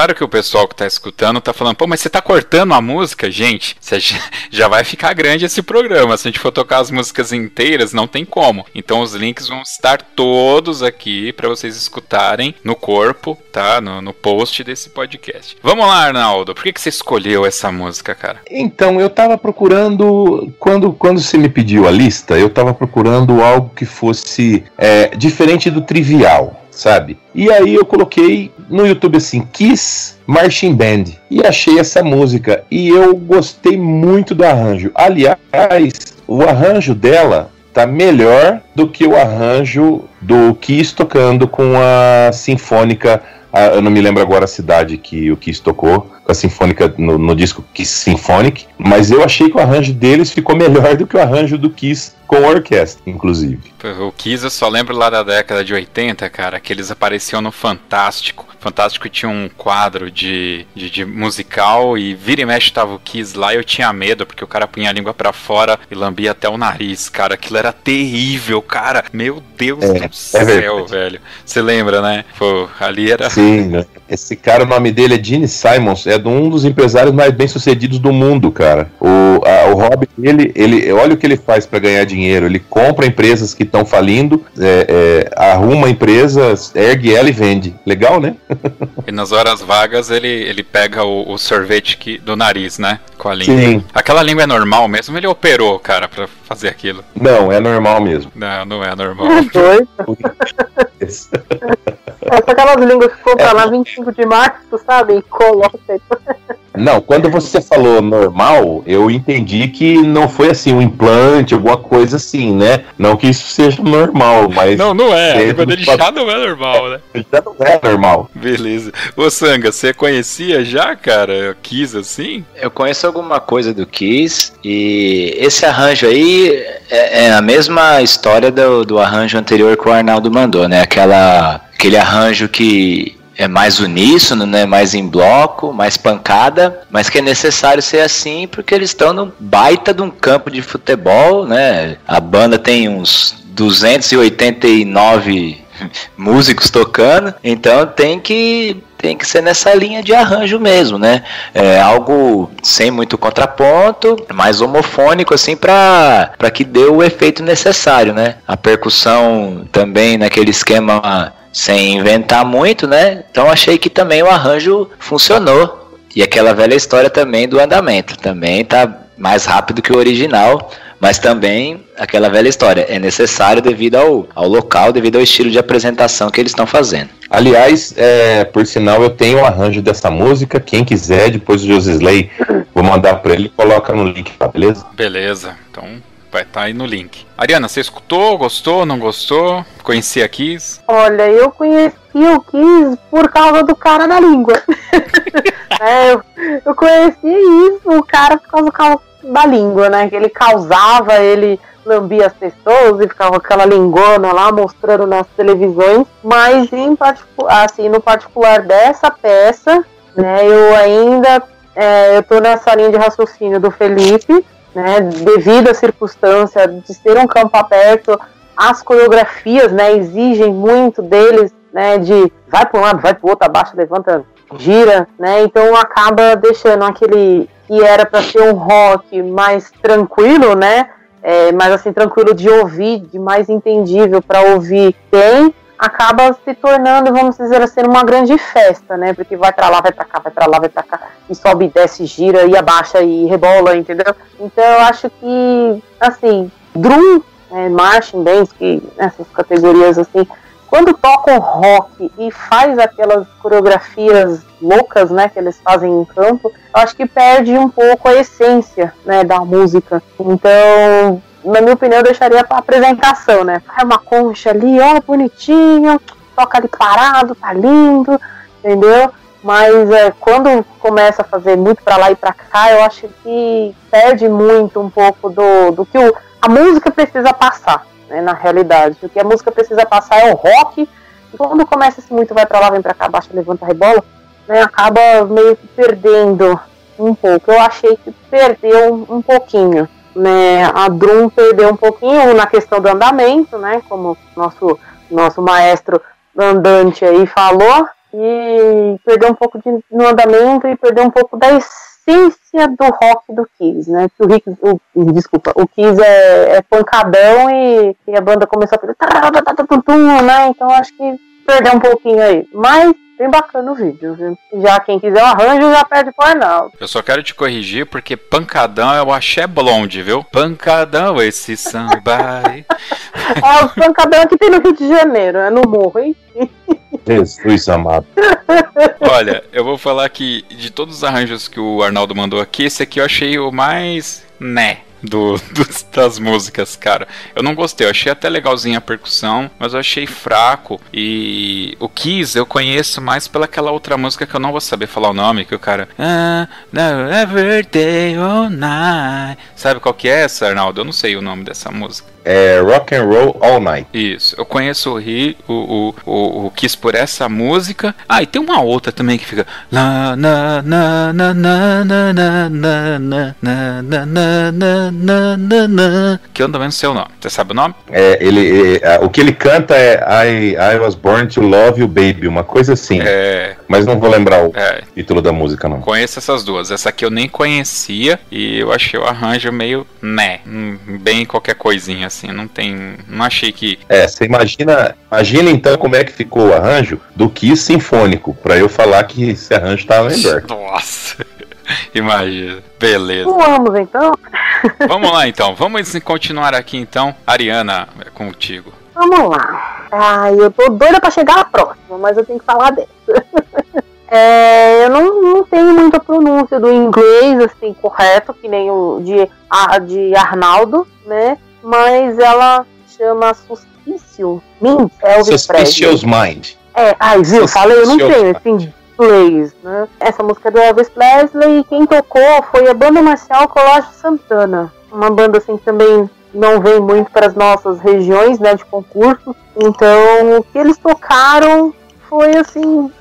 Claro que o pessoal que tá escutando tá falando, pô, mas você tá cortando a música? Gente, já vai ficar grande esse programa. Se a gente for tocar as músicas inteiras, não tem como. Então os links vão estar todos aqui para vocês escutarem no corpo, tá? No, no, post desse podcast. Vamos lá, Arnaldo. Por que, que você escolheu essa música, cara? Então, eu tava procurando. Quando, quando você me pediu a lista, eu tava procurando algo que fosse é, diferente do trivial sabe? E aí eu coloquei no YouTube assim, Kiss Marching Band e achei essa música e eu gostei muito do arranjo. Aliás, o arranjo dela tá melhor do que o arranjo do Kiss tocando com a Sinfônica ah, eu não me lembro agora a cidade que o Kiss tocou com a Sinfônica no, no, disco Kiss Symphonic, mas eu achei que o arranjo deles ficou melhor do que o arranjo do Kiss com orquestra, inclusive. O Kiss eu só lembro lá da década de 80, cara, que eles apareciam no Fantástico. Fantástico tinha um quadro de, de, de, musical e vira e mexe tava o Kiss lá e eu tinha medo, porque o cara punha a língua para fora e lambia até o nariz, cara. Aquilo era terrível, cara. Meu Deus é, do é céu, é velho. Você lembra, né? Pô, ali era. Sim, né? Esse cara, o nome dele é Gene Simons, é um dos empresários mais bem sucedidos do mundo, cara. O, a, o hobby dele, ele, olha o que ele faz para ganhar dinheiro. Ele compra empresas que estão falindo, é, é, arruma empresas, ergue ela e vende. Legal, né? e nas horas vagas ele, ele pega o, o sorvete que, do nariz, né? Com a língua. Sim. Aquela língua é normal mesmo? Ele operou, cara, pra fazer aquilo? Não, é normal mesmo. Não, não é normal. É. É aquelas línguas que compra é. lá 25 de março, sabe? E coloca. Não, quando você falou normal, eu entendi que não foi assim um implante, alguma coisa assim, né? Não que isso seja normal, mas. Não, não é. A língua dele já não é normal, né? Já não é normal. Beleza. Ô Sanga, você conhecia já, cara, Kiss assim? Eu conheço alguma coisa do Kiss e esse arranjo aí é, é a mesma história do, do arranjo anterior que o Arnaldo mandou, né? Aquela aquele arranjo que é mais uníssono, né? Mais em bloco, mais pancada, mas que é necessário ser assim porque eles estão num baita de um campo de futebol, né? A banda tem uns 289 músicos tocando, então tem que tem que ser nessa linha de arranjo mesmo, né? É algo sem muito contraponto, mais homofônico assim para que dê o efeito necessário, né? A percussão também naquele esquema sem inventar muito, né? Então achei que também o arranjo funcionou. E aquela velha história também do andamento, também tá mais rápido que o original, mas também aquela velha história, é necessário devido ao, ao local, devido ao estilo de apresentação que eles estão fazendo. Aliás, é, por sinal, eu tenho o arranjo dessa música, quem quiser, depois o Josisley, vou mandar para ele, coloca no link, tá, beleza? Beleza, então Vai estar tá aí no link. Ariana, você escutou, gostou, não gostou? Conhecia Kiss? Olha, eu conheci o Kiss por causa do cara da língua. é, eu, eu conheci isso, o cara por causa da língua, né? Que ele causava, ele lambia as pessoas e ficava aquela lingona lá mostrando nas televisões. Mas em assim, no particular dessa peça, né, eu ainda é, eu tô nessa linha de raciocínio do Felipe né, devido à circunstância de ser um campo aberto, as coreografias, né, exigem muito deles, né, de vai para um lado, vai para o outro, abaixa, levanta, gira, né, então acaba deixando aquele que era para ser um rock mais tranquilo, né, é, mais assim tranquilo de ouvir, de mais entendível para ouvir bem, acaba se tornando, vamos dizer assim, uma grande festa, né? Porque vai para lá, vai para cá, vai para lá, vai para cá, e sobe, desce, gira, e abaixa e rebola, entendeu? Então eu acho que, assim, drum, é, marching bands, que nessas categorias assim, quando tocam rock e faz aquelas coreografias loucas, né, que eles fazem em campo, eu acho que perde um pouco a essência, né, da música. Então, na minha opinião, eu deixaria pra apresentação, né? Faz uma concha ali, ó, bonitinho, toca ali parado, tá lindo, entendeu? Mas é, quando começa a fazer muito para lá e para cá, eu acho que perde muito um pouco do, do que o, a música precisa passar, né, na realidade. O que a música precisa passar é o rock, e quando começa esse muito vai para lá, vem para cá, baixa, levanta, rebola, né, acaba meio que perdendo um pouco. Eu achei que perdeu um, um pouquinho né, a Drum perdeu um pouquinho na questão do andamento, né, como nosso nosso maestro andante aí falou, e perdeu um pouco de, no andamento e perdeu um pouco da essência do rock do Kiss, né? Que o, Rick, o desculpa, o Kiss é, é pancadão e, e, a banda começou a fazer né? Então acho que perdeu um pouquinho aí. Mas bem bacana o vídeo, viu? Já quem quiser o arranjo já pede pro Arnaldo. Eu só quero te corrigir porque pancadão é o axé blonde, viu? Pancadão esse samba. Ó, o pancadão que tem no Rio de Janeiro, é no morro, hein? Jesus amado. Olha, eu vou falar que de todos os arranjos que o Arnaldo mandou aqui, esse aqui eu achei o mais né do, dos, das músicas, cara. Eu não gostei, eu achei até legalzinha a percussão, mas eu achei fraco. E o Kiss eu conheço mais pelaquela outra música que eu não vou saber falar o nome, que o cara. Ah, no, every day all night. Sabe qual que é essa, Arnaldo? Eu não sei o nome dessa música. É Rock and Roll All Night. Isso, eu conheço o, Ri, o, o, o, o Kiss por essa música. Ah, e tem uma outra também que fica. Na, na, na, na, na, na, na, na, na, na, na, na, na, na, na, que eu também não sei o nome. Você sabe o nome? É, ele, é, o que ele canta é I, I Was Born to Love You Baby, uma coisa assim. É. Mas não vou lembrar o É. título da música, não. Conheço essas duas. Essa aqui eu nem conhecia e eu achei o arranjo meio né, hum, bem qualquer coisinha assim. Não tem, não achei que É, você imagina, imagina então como é que ficou o arranjo do Kiss Sinfônico, pra eu falar que esse arranjo tava melhor. Nossa. Imagina. Beleza. Vamos então? Vamos lá então. Vamos continuar aqui então. Ariana, é contigo. Vamos lá. Ai, eu tô doida pra chegar à próxima, mas eu tenho que falar dessa. É, eu não, não tenho muita pronúncia do inglês, assim, correto, que nem o de, de Arnaldo, né? Mas ela chama Suspicious Elvis Presley. Suspicious Mind. É, ai, viu? Falei, eu não tenho esse inglês, né? Essa música é do Elvis Presley e quem tocou foi a banda marcial Colégio Santana. Uma banda assim que também não vem muito para as nossas regiões, né, de concurso. Então, o que eles tocaram foi assim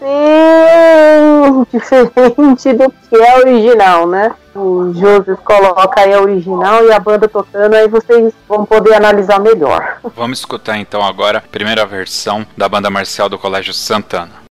bem diferente do que é original, né? O Joseph coloca aí a original e a banda tocando, aí vocês vão poder analisar melhor. Vamos escutar então agora a primeira versão da banda marcial do Colégio Santana.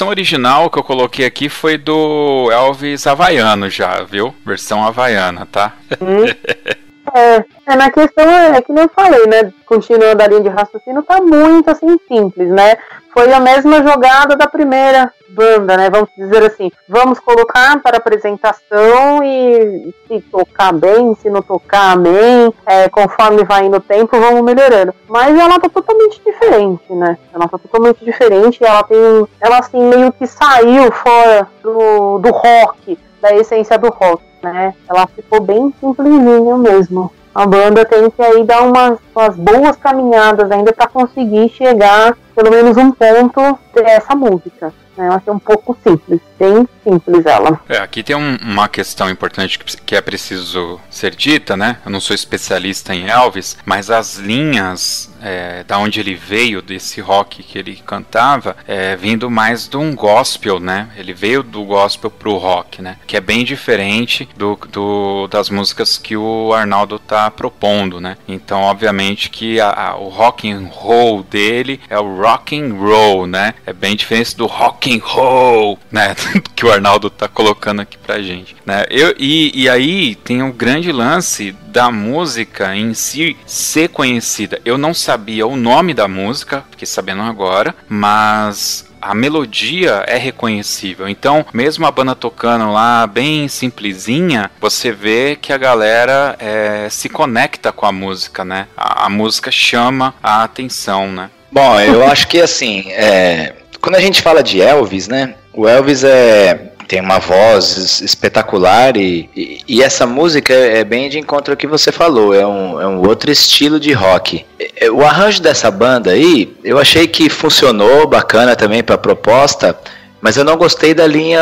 Versão original que eu coloquei aqui foi do Elvis Havaiano já, viu? Versão Havaiana, tá? É, é, na questão é, é que nem eu falei, né? Continuando a linha de raciocínio, tá muito assim simples, né? Foi a mesma jogada da primeira banda, né? Vamos dizer assim, vamos colocar para apresentação e se tocar bem, se não tocar bem, é, conforme vai indo o tempo, vamos melhorando. Mas ela tá totalmente diferente, né? Ela tá totalmente diferente, ela tem. Ela assim meio que saiu fora do, do rock, da essência do rock, né? Ela ficou bem simplesinha mesmo. A banda tem que aí dar umas, umas boas caminhadas ainda para conseguir chegar pelo menos um ponto dessa música. Né? Eu achei um pouco simples, bem simples ela. É, aqui tem um- uma questão importante que, que é preciso ser dita, né? Eu não sou especialista em Elvis, mas as linhas é, da onde ele veio, desse rock que ele cantava, é vindo mais de um gospel, né? Ele veio do gospel pro rock, né? Que é bem diferente do, do- das músicas que o Arnaldo tá propondo, né? Então, obviamente que a- a- o rock and roll dele é o rock and roll, né? É bem diferente do rock and roll, né? que o Arnaldo tá colocando aqui pra gente, né? Eu, e, e aí tem um grande lance da música em si ser conhecida. Eu não sabia o nome da música, fiquei sabendo agora, mas a melodia é reconhecível. Então, mesmo a banda tocando lá bem simplesinha, você vê que a galera é, se conecta com a música, né? A, a música chama a atenção, né? Bom, eu acho que assim, é, quando a gente fala de Elvis, né? O Elvis é tem uma voz es- espetacular e, e, e essa música é bem de encontro ao que você falou, é um, é um outro estilo de rock. É, é, O arranjo dessa banda aí, eu achei que funcionou bacana também para a proposta, mas eu não gostei da linha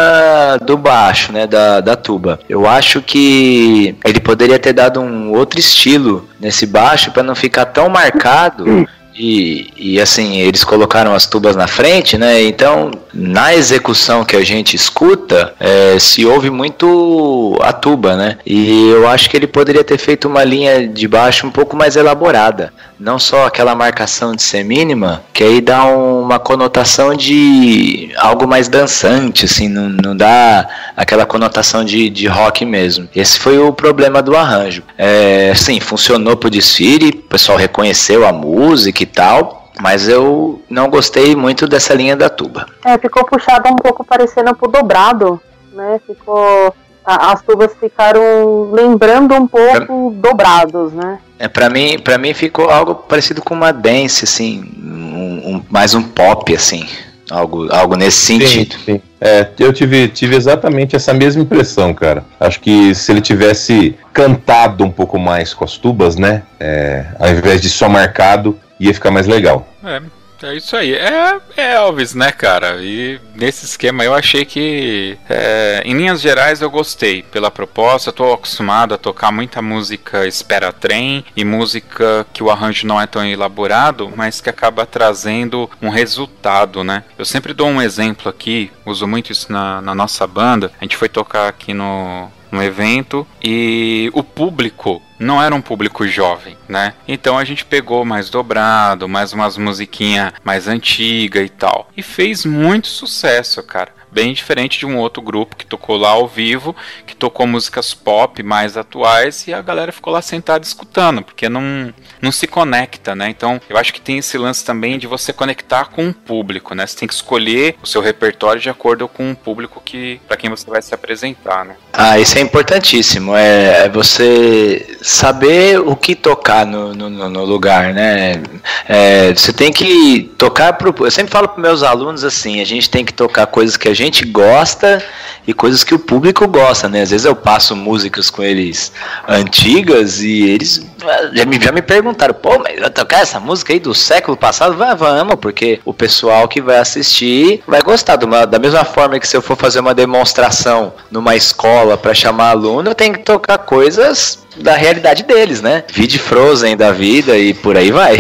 do baixo, né, da, da tuba. Eu acho que ele poderia ter dado um outro estilo nesse baixo para não ficar tão marcado. E, e assim, eles colocaram as tubas na frente, né? Então, na execução que a gente escuta, é, se ouve muito a tuba, né? E eu acho que ele poderia ter feito uma linha de baixo um pouco mais elaborada. Não só aquela marcação de ser mínima, que aí dá um- uma conotação de algo mais dançante, assim, não, não dá aquela conotação de, de rock mesmo. Esse foi o problema do arranjo. É, sim, funcionou pro desfile, o pessoal reconheceu a música e tal, mas eu não gostei muito dessa linha da tuba. É, ficou puxado um pouco parecendo pro dobrado, né? Ficou. As tubas ficaram lembrando um pouco dobrados, né? É, para mim, para mim ficou algo parecido com uma dance, assim, um- um- mais um pop, assim, algo, algo nesse sentido. Sim, sim. É, eu tive, tive exatamente essa mesma impressão, cara. Acho que se ele tivesse cantado um pouco mais com as tubas, né? é, ao invés de só marcado, ia ficar mais legal. É, é isso aí. É, é Elvis, né, cara? E nesse esquema eu achei que, é, em linhas gerais, eu gostei pela proposta. Tô acostumado a tocar muita música espera trem e música que o arranjo não é tão elaborado, mas que acaba trazendo um resultado, né? Eu sempre dou um exemplo aqui, uso muito isso na, na nossa banda. A gente foi tocar aqui no, no evento e o público não era um público jovem, né? Então a gente pegou mais dobrado, mais umas musiquinhas mais antiga e tal. E fez muito sucesso, cara. Bem diferente de um outro grupo que tocou lá ao vivo, que tocou músicas pop mais atuais e a galera ficou lá sentada escutando, porque não, não se conecta, né? Então eu acho que tem esse lance também de você conectar com o público, né? Você tem que escolher o seu repertório de acordo com o público que para quem você vai se apresentar, né? Ah, isso é importantíssimo. É, é você saber o que tocar no, no, no- lugar, né? É, você tem que tocar pro. Eu sempre falo para meus alunos assim: a gente tem que tocar coisas que a gente gosta e coisas que o público gosta, né? Às vezes eu passo músicas com eles antigas e eles ah, já me, já me perguntaram: pô, mas vai tocar essa música aí do século passado? Vai, vamos, porque o pessoal que vai assistir vai gostar. uma- da mesma forma que se eu for fazer uma demonstração numa escola para chamar aluno, eu tenho que tocar coisas da realidade deles, né? Vide Frozen da vida e por aí vai.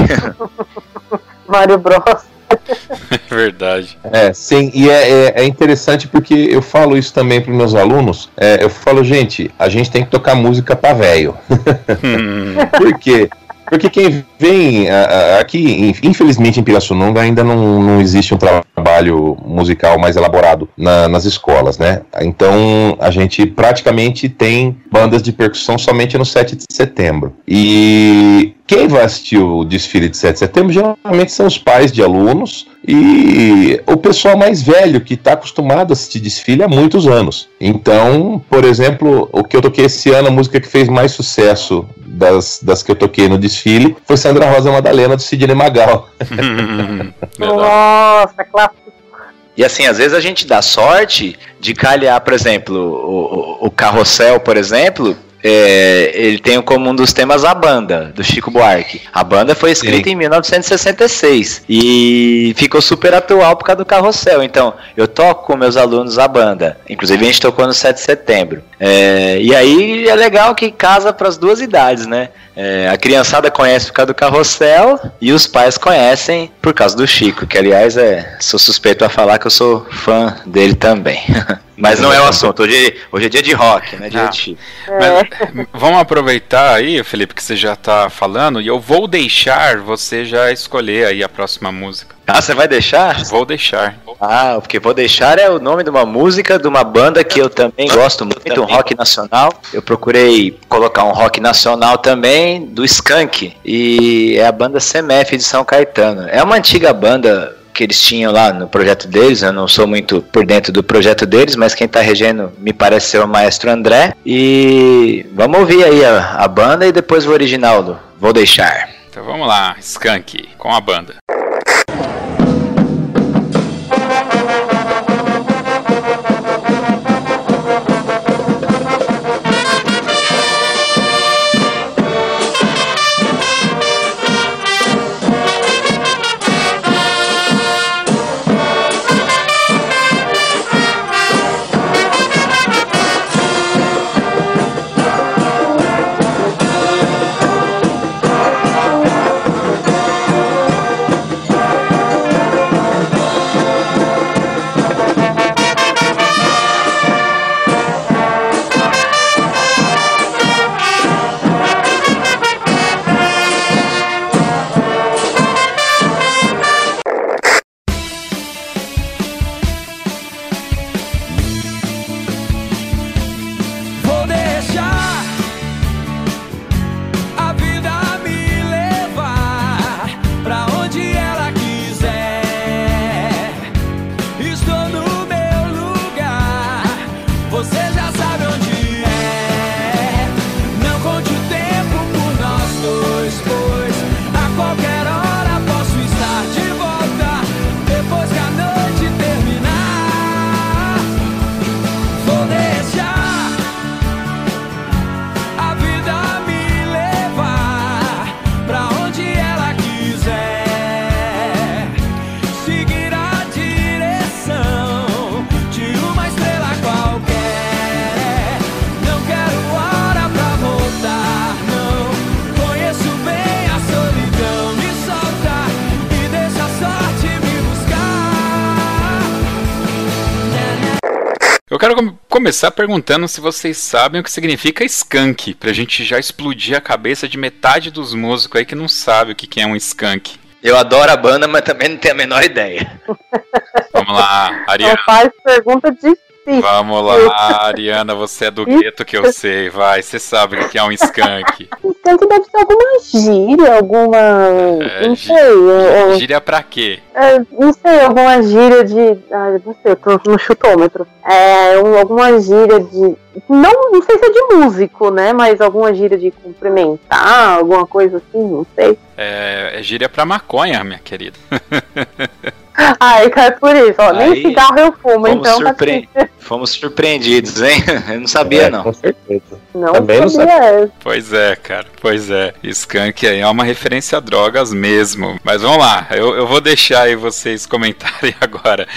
Mario Bros. Verdade. É, sim, e é, é, é interessante porque eu falo isso também para meus alunos. É, eu falo, gente, a gente tem que tocar música pra velho. Hum, Por quê? Porque quem vem aqui, infelizmente em Pirassununga ainda não, não existe um trabalho musical mais elaborado na- nas escolas, né? Então a gente praticamente tem bandas de percussão somente no 7 de setembro. E quem vai assistir o desfile de 7 de setembro geralmente são os pais de alunos e o pessoal mais velho que está acostumado a assistir desfile há muitos anos. Então, por exemplo, o que eu toquei esse ano, a música que fez mais sucesso das, das que eu toquei no desfile foi Sandra Rosa Madalena do Sidney Magal. Nossa, clássico. E assim, às vezes a gente dá sorte de calhar, por exemplo, o, o, o Carrossel, por exemplo, é, ele tem como um dos temas a banda, do Chico Buarque. A banda foi escrita Sim. em 1966 e ficou super atual por causa do Carrossel. Então, eu toco com meus alunos a banda. Inclusive, a gente tocou no 7 de setembro. É, e aí é legal que casa para as duas idades, né? É, a criançada conhece por causa do Carrossel e os pais conhecem por causa do Chico, que aliás é sou suspeito a falar que eu sou fã dele também. Mas não é o assunto. Hoje, hoje é dia de rock, né? Dia Ah. de Chico. Mas, vamos aproveitar aí, Felipe, que você já tá falando, e eu vou deixar você já escolher aí a próxima música. Ah, você vai deixar? Vou deixar. Ah, porque Vou Deixar é o nome de uma música de uma banda que eu também gosto muito, rock nacional. Eu procurei colocar um rock nacional também, do Skank, e é a banda CMF de São Caetano. É uma antiga banda que eles tinham lá no projeto deles, eu não sou muito por dentro do projeto deles, mas quem tá regendo me parece ser o maestro André. E vamos ouvir aí a, a banda e depois o original do Vou Deixar. Então vamos lá, Skank, com a banda. Começar perguntando se vocês sabem o que significa skunk, pra gente já explodir a cabeça de metade dos músicos aí que não sabe o que é um skunk. Eu adoro a banda, mas também não tenho a menor ideia. Vamos lá, Não Ariana. faz pergunta difícil. Vamos lá, Ariana, você é do gueto que eu sei, vai, você sabe o que é um skunk. Skunk deve ser alguma gíria, alguma. É, não sei. é, Gíria pra quê? é, não sei, alguma gíria de. Ah, não sei, eu tô no chutômetro. É, um- alguma gíria de. Não, não sei se é de músico, né? Mas alguma gíria de cumprimentar, alguma coisa assim, não sei. É, é gíria pra maconha, minha querida. Ai, cai por isso, ó. Nem Aí, cigarro eu fumo, fomos então tá surpre-. Fomos surpreendidos, hein? Eu não sabia, É, não. Com certeza. Não Também não sabia. Pois é, cara, pois é. Skunk aí é uma referência a drogas mesmo. Mas vamos lá, eu, eu vou deixar aí vocês comentarem agora.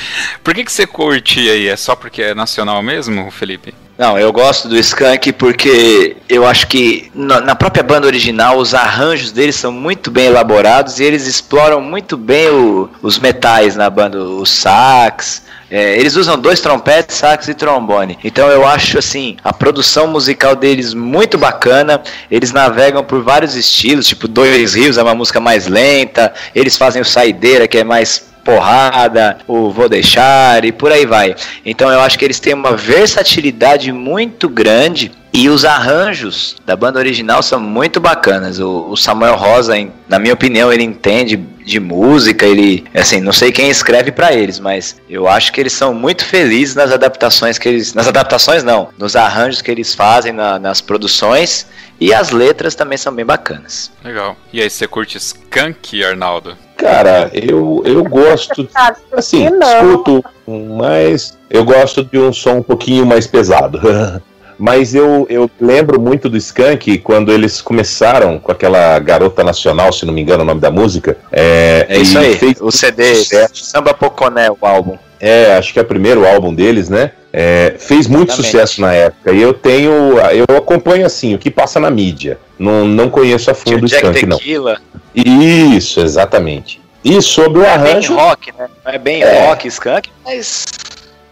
Por que, que você curte aí? É só porque é nacional mesmo, Felipe? Não, eu gosto do Skank porque eu acho que na, própria banda original os arranjos deles são muito bem elaborados e eles exploram muito bem o- os metais na banda, o sax. é, eles usam dois trompetes, sax e trombone. Então eu acho assim a produção musical deles muito bacana. Eles navegam por vários estilos, tipo Dois Rios é uma música mais lenta. Eles fazem o Saideira que é mais porrada, o Vou Deixar e por aí vai. Então eu acho que eles têm uma versatilidade muito grande e os arranjos da banda original são muito bacanas. O, o Samuel Rosa, em- na minha opinião, ele entende de música, ele, assim, não sei quem escreve pra eles, mas eu acho que eles são muito felizes nas adaptações que eles, nas adaptações não, nos arranjos que eles fazem na- nas produções e as letras também são bem bacanas. Legal. E aí, você curte Skunk, Arnaldo? Cara, eu, eu gosto. Assim, escuto, mas eu gosto de um som um pouquinho mais pesado. Mas eu, eu lembro muito do Skank quando eles começaram com aquela Garota Nacional, se não me engano o nome da música. É, É isso aí, fez o CD sucesso. Samba Poconé, o álbum. É, acho que é o primeiro álbum deles, né? É, fez muito Exatamente. sucesso na época. E eu tenho. Eu acompanho assim, o que passa na mídia. Não, não conheço a fundo o o Jack Skank, não. Tequila. Isso, exatamente. E sobre o É bem arranjo. rock, né? Não é bem É. rock, skunk, mas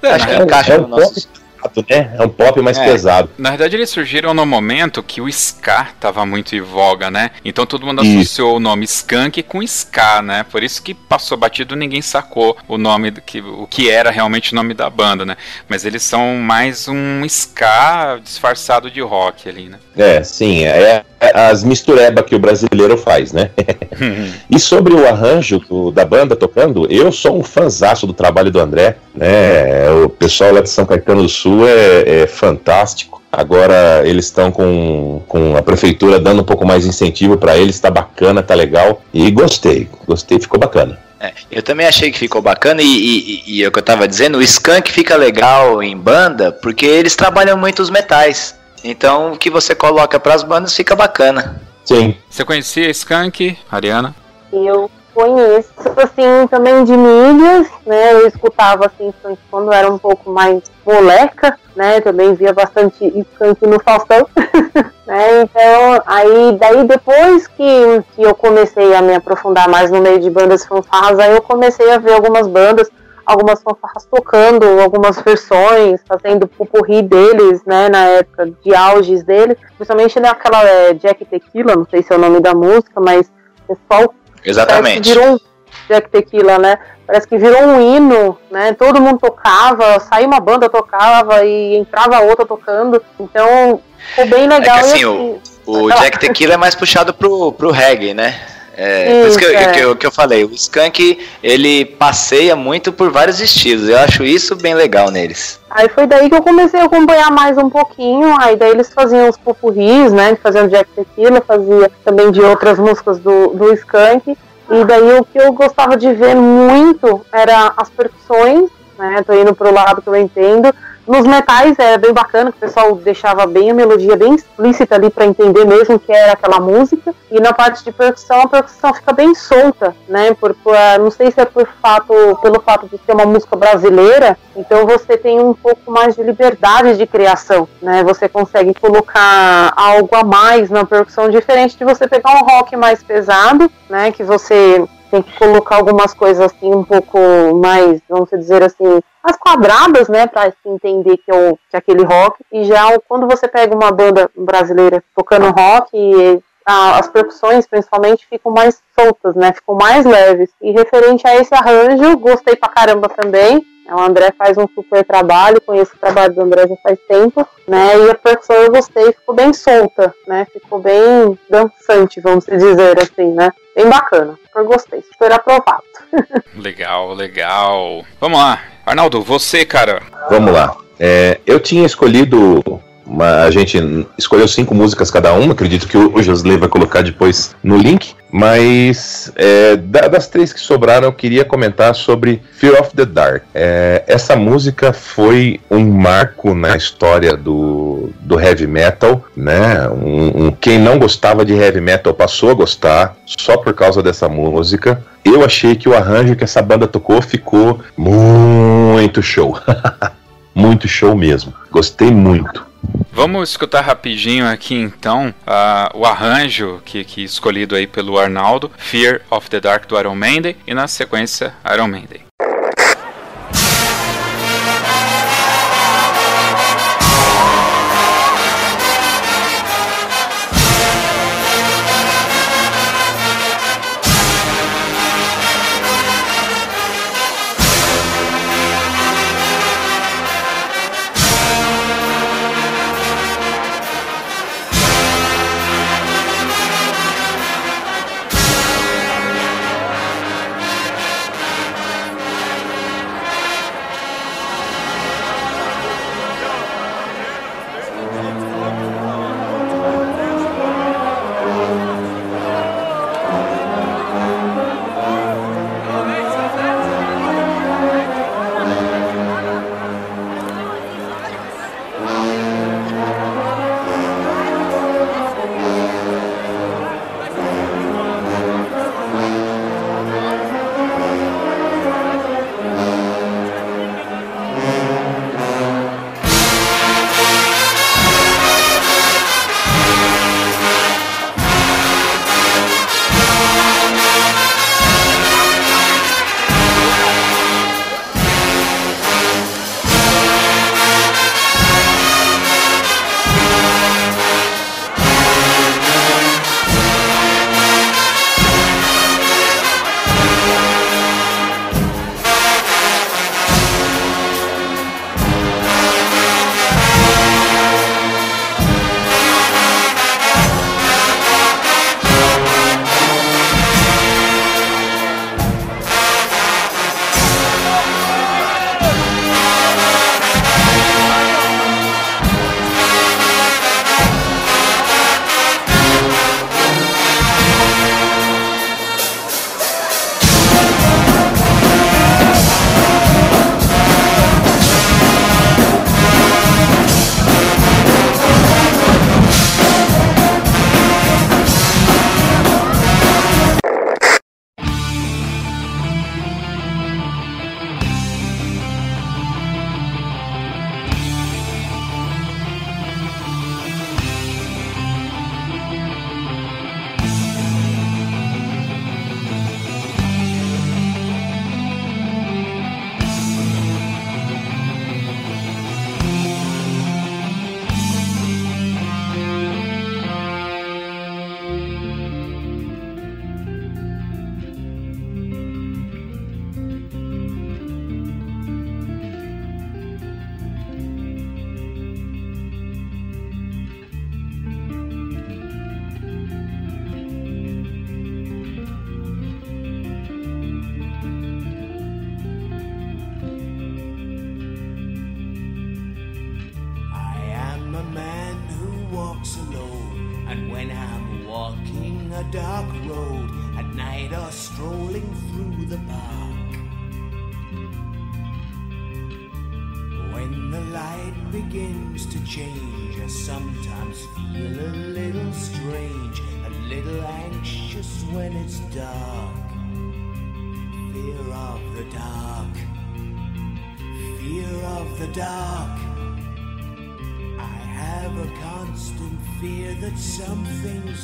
É, acho que na, é, encaixa é no um nosso. pop pesado, né? É um pop mais É. pesado. na verdade, eles surgiram no momento que o ska tava muito em voga, né? Então todo mundo Isso. associou o nome Skunk com ska, né? Por isso que passou batido, ninguém sacou o nome do que o que era realmente o nome da banda, né? Mas eles são mais um ska disfarçado de rock ali, né? É, sim, é as mistureba que o brasileiro faz, né? E sobre o arranjo do- da banda tocando, eu sou um fanzaço do trabalho do André, né? O pessoal lá de São Caetano do Sul é, é fantástico. Agora eles estão com, com a prefeitura dando um pouco mais incentivo para eles, tá bacana, tá legal. E gostei, gostei, ficou bacana. É, eu também achei que ficou bacana e, e, e- e é o que eu tava dizendo, o skunk fica legal em banda porque eles trabalham muito os metais. Então o que você coloca pras bandas fica bacana. Sim, Você conhecia Skunk, Ariana? Eu conheço, assim, também de mídias, né? Eu escutava, assim, skunk quando era um pouco mais moleca, né? Também via bastante skunk no Faustão, né? Então, aí, daí depois que, que eu comecei a me aprofundar mais no meio de bandas fanfarras, aí eu comecei a ver algumas bandas, algumas fanfarras tocando algumas versões, fazendo pupurri deles, né? Na época de auges deles, principalmente naquela é, Jack Tequila, não sei se é o nome da música, mas o pessoal Exatamente. Virou um Jack Tequila, né? Parece que virou um hino, né? Todo mundo tocava, saía uma banda tocava e entrava outra tocando. Então, ficou bem legal. É que assim, e, o- O Jack Tequila é mais puxado pro, pro reggae, né? É, por Isso, que eu, que, eu, que eu falei, o Skunk ele passeia muito por vários estilos. Eu acho isso bem legal neles. Aí foi daí que eu comecei a acompanhar mais um pouquinho. Aí daí eles faziam os pupurris, né? Faziam Jack Tequila, fazia também de outras músicas do, do Skank. E daí o que eu gostava de ver muito era as percussões, né? Tô indo pro lado que eu entendo. Nos metais era bem bacana, que o pessoal deixava bem a melodia bem explícita ali para entender mesmo que era aquela música. E na parte de percussão, a percussão fica bem solta, né? Por, por- não sei se é por fato, pelo fato de ser uma música brasileira, então você tem um pouco mais de liberdade de criação, né? Você consegue colocar algo a mais na percussão, diferente de você pegar um rock mais pesado, né? Que você tem que colocar algumas coisas assim um pouco mais, vamos dizer assim, as quadradas, né, para se entender que é, o, que é aquele rock. E já quando você pega uma banda brasileira tocando rock, e a- as percussões principalmente ficam mais soltas, né, ficam mais leves. E referente a esse arranjo, gostei pra caramba também. O André faz um super trabalho, conheço o trabalho do André já faz tempo, né? E a percussão eu gostei, ficou bem solta, né? Ficou bem dançante, vamos dizer assim, né? Bem bacana. Eu gostei, super aprovado. Legal, legal. Vamos lá. Arnaldo, você, cara. Vamos lá. É, eu tinha escolhido. Uma, a gente escolheu cinco músicas cada uma, acredito que o, Josley vai colocar depois no link. Mas é, da- das três que sobraram, eu queria comentar sobre Fear of the Dark. É, essa música foi um marco na história do, do heavy metal, né? Um- um- quem não gostava de heavy metal passou a gostar só por causa dessa música. Eu achei que o arranjo que essa banda tocou ficou muito show. muito show mesmo. Gostei muito. Vamos escutar rapidinho aqui então ah, o arranjo que, que escolhido aí pelo Arnaldo, Fear of the Dark do Iron Maiden e na sequência Iron Maiden.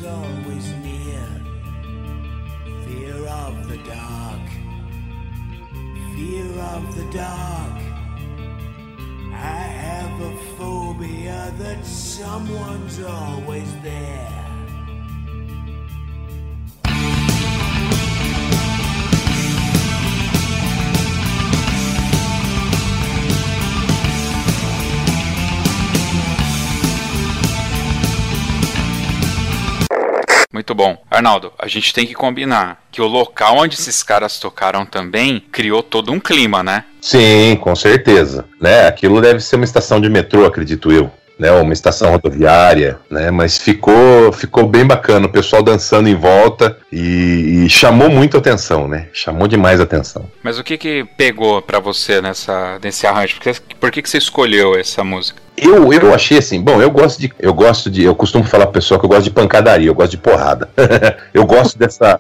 Always bom. Arnaldo, a gente tem que combinar que o local onde esses caras tocaram também criou todo um clima, né? Sim, com certeza. Né? Aquilo deve ser uma estação de metrô, acredito eu. Né, uma estação rodoviária, né, mas ficou, ficou bem bacana, o pessoal dançando em volta e, e chamou muito atenção, né? Chamou demais atenção. Mas o que que pegou pra você nessa, nesse arranjo? Por que, por que que você escolheu essa música? Eu, eu achei assim, bom, eu gosto de. Eu gosto de. Eu costumo falar pro pessoal que eu gosto de pancadaria, eu gosto de porrada. eu gosto dessa,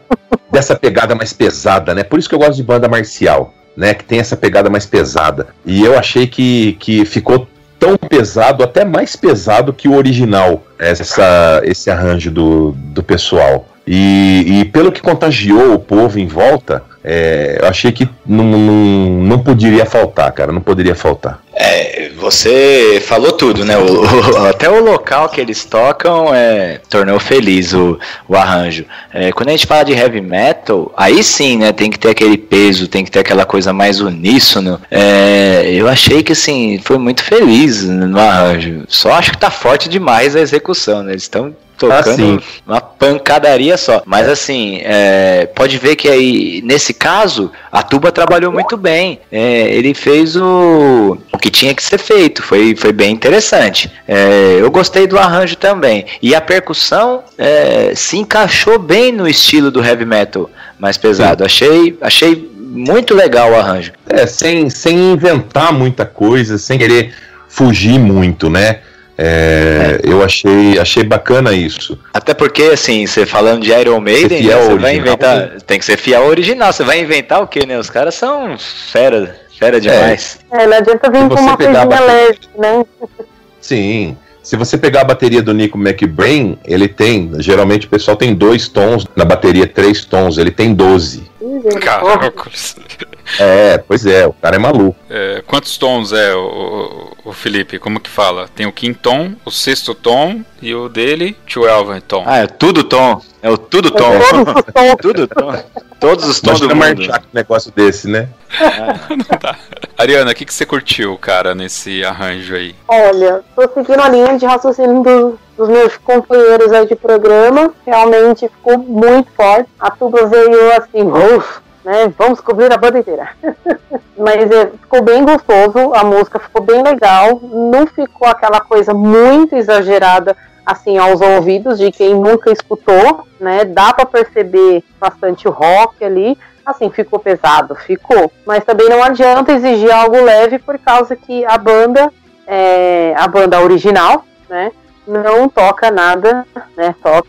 dessa pegada mais pesada, né? Por isso que eu gosto de banda marcial. né? Que tem essa pegada mais pesada. E eu achei que, que ficou tão pesado, até mais pesado que o original, essa, esse arranjo do, do pessoal. E, e pelo que contagiou o povo em volta, é, eu achei que não, não, não poderia faltar, cara, não poderia faltar. É, você falou tudo, né? O- o- até o local que eles tocam é, tornou feliz o, o arranjo. É, quando a gente fala de heavy metal, aí sim, né? Tem que ter aquele peso, tem que ter aquela coisa mais uníssono. É, eu achei que assim, foi muito feliz no arranjo. Só acho que tá forte demais a execução, né? Eles estão tocando sim. uma pancadaria só. Mas assim, é, pode ver que aí, nesse caso, a tuba trabalhou muito bem. É, ele fez o, o que tinha que ser feito. Foi, foi bem interessante. É, eu gostei do arranjo também. E a percussão é, se encaixou bem no estilo do heavy metal mais pesado. Achei, achei muito legal o arranjo. É, sem, sem inventar muita coisa, sem querer fugir muito, né? É, Eu achei, achei bacana isso. Até porque, assim, você falando de Iron Maiden, né, você vai inventar. Tem que ser fiel ao original. Você vai inventar o quê, né? Os caras são fera, fera demais. É, não adianta vir com uma coisinha bateria- leve, né? Sim. Se você pegar a bateria do Nico McBrain, ele tem. Geralmente o pessoal tem dois tons, na bateria três tons, ele tem 12. Caracos. É, pois é, o cara é maluco. É, quantos tons é o, o- o Felipe? Como que fala? Tem o quinto tom, o sexto tom e o dele, 12 tom. Ah, é tudo tom. É o tudo tom. Todos os tons. tudo tom. Todos os tons Nós do mundo. marchar com um negócio desse, né? Ariana, o que, que você curtiu, cara, nesse arranjo aí? Olha, tô seguindo a linha de raciocínio do- dos meus companheiros aí de programa. Realmente ficou muito forte. A tuba veio assim, uff, né? Vamos cobrir a banda inteira. Mas é, ficou bem gostoso, a música ficou bem legal. Não ficou aquela coisa muito exagerada assim aos ouvidos de quem nunca escutou, né? Dá pra perceber bastante o rock ali. Assim, ficou pesado, ficou. Mas também não adianta exigir algo leve por causa que a banda é, a banda original, né? Não toca nada, né? Toca,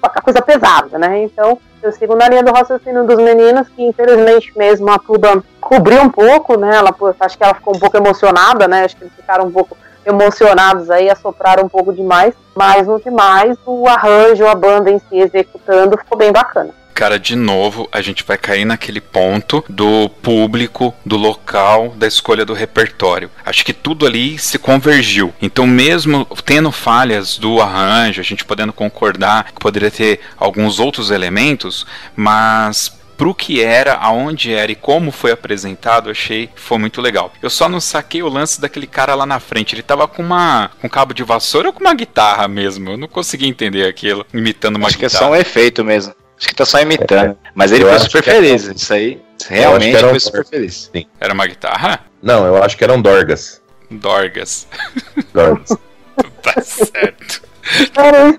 toca coisa pesada, né? Então, eu sigo na linha do raciocínio dos meninos, que infelizmente mesmo a tuba cobriu um pouco, né? Ela, acho que ela ficou um pouco emocionada, né? Acho que eles ficaram um pouco emocionados aí, assopraram um pouco demais. Mas no demais, o arranjo, a banda em si executando, ficou bem bacana. Cara, de novo, a gente vai cair naquele ponto do público, do local, da escolha do repertório. Acho que tudo ali se convergiu. Então, mesmo tendo falhas do arranjo, a gente podendo concordar que poderia ter alguns outros elementos, mas pro que era, aonde era e como foi apresentado, eu achei que foi muito legal. Eu só não saquei o lance daquele cara lá na frente. Ele tava com uma com um cabo de vassoura ou com uma guitarra mesmo. Eu não consegui entender aquilo, imitando uma Acho que é guitarra. só um efeito mesmo. Acho que tá só imitando. Mas ele Eu foi super é- feliz. Isso aí, realmente era um- foi super feliz. Era uma guitarra? Não, eu acho que eram Dorgas. Dorgas. Dorgas. tá certo. Era.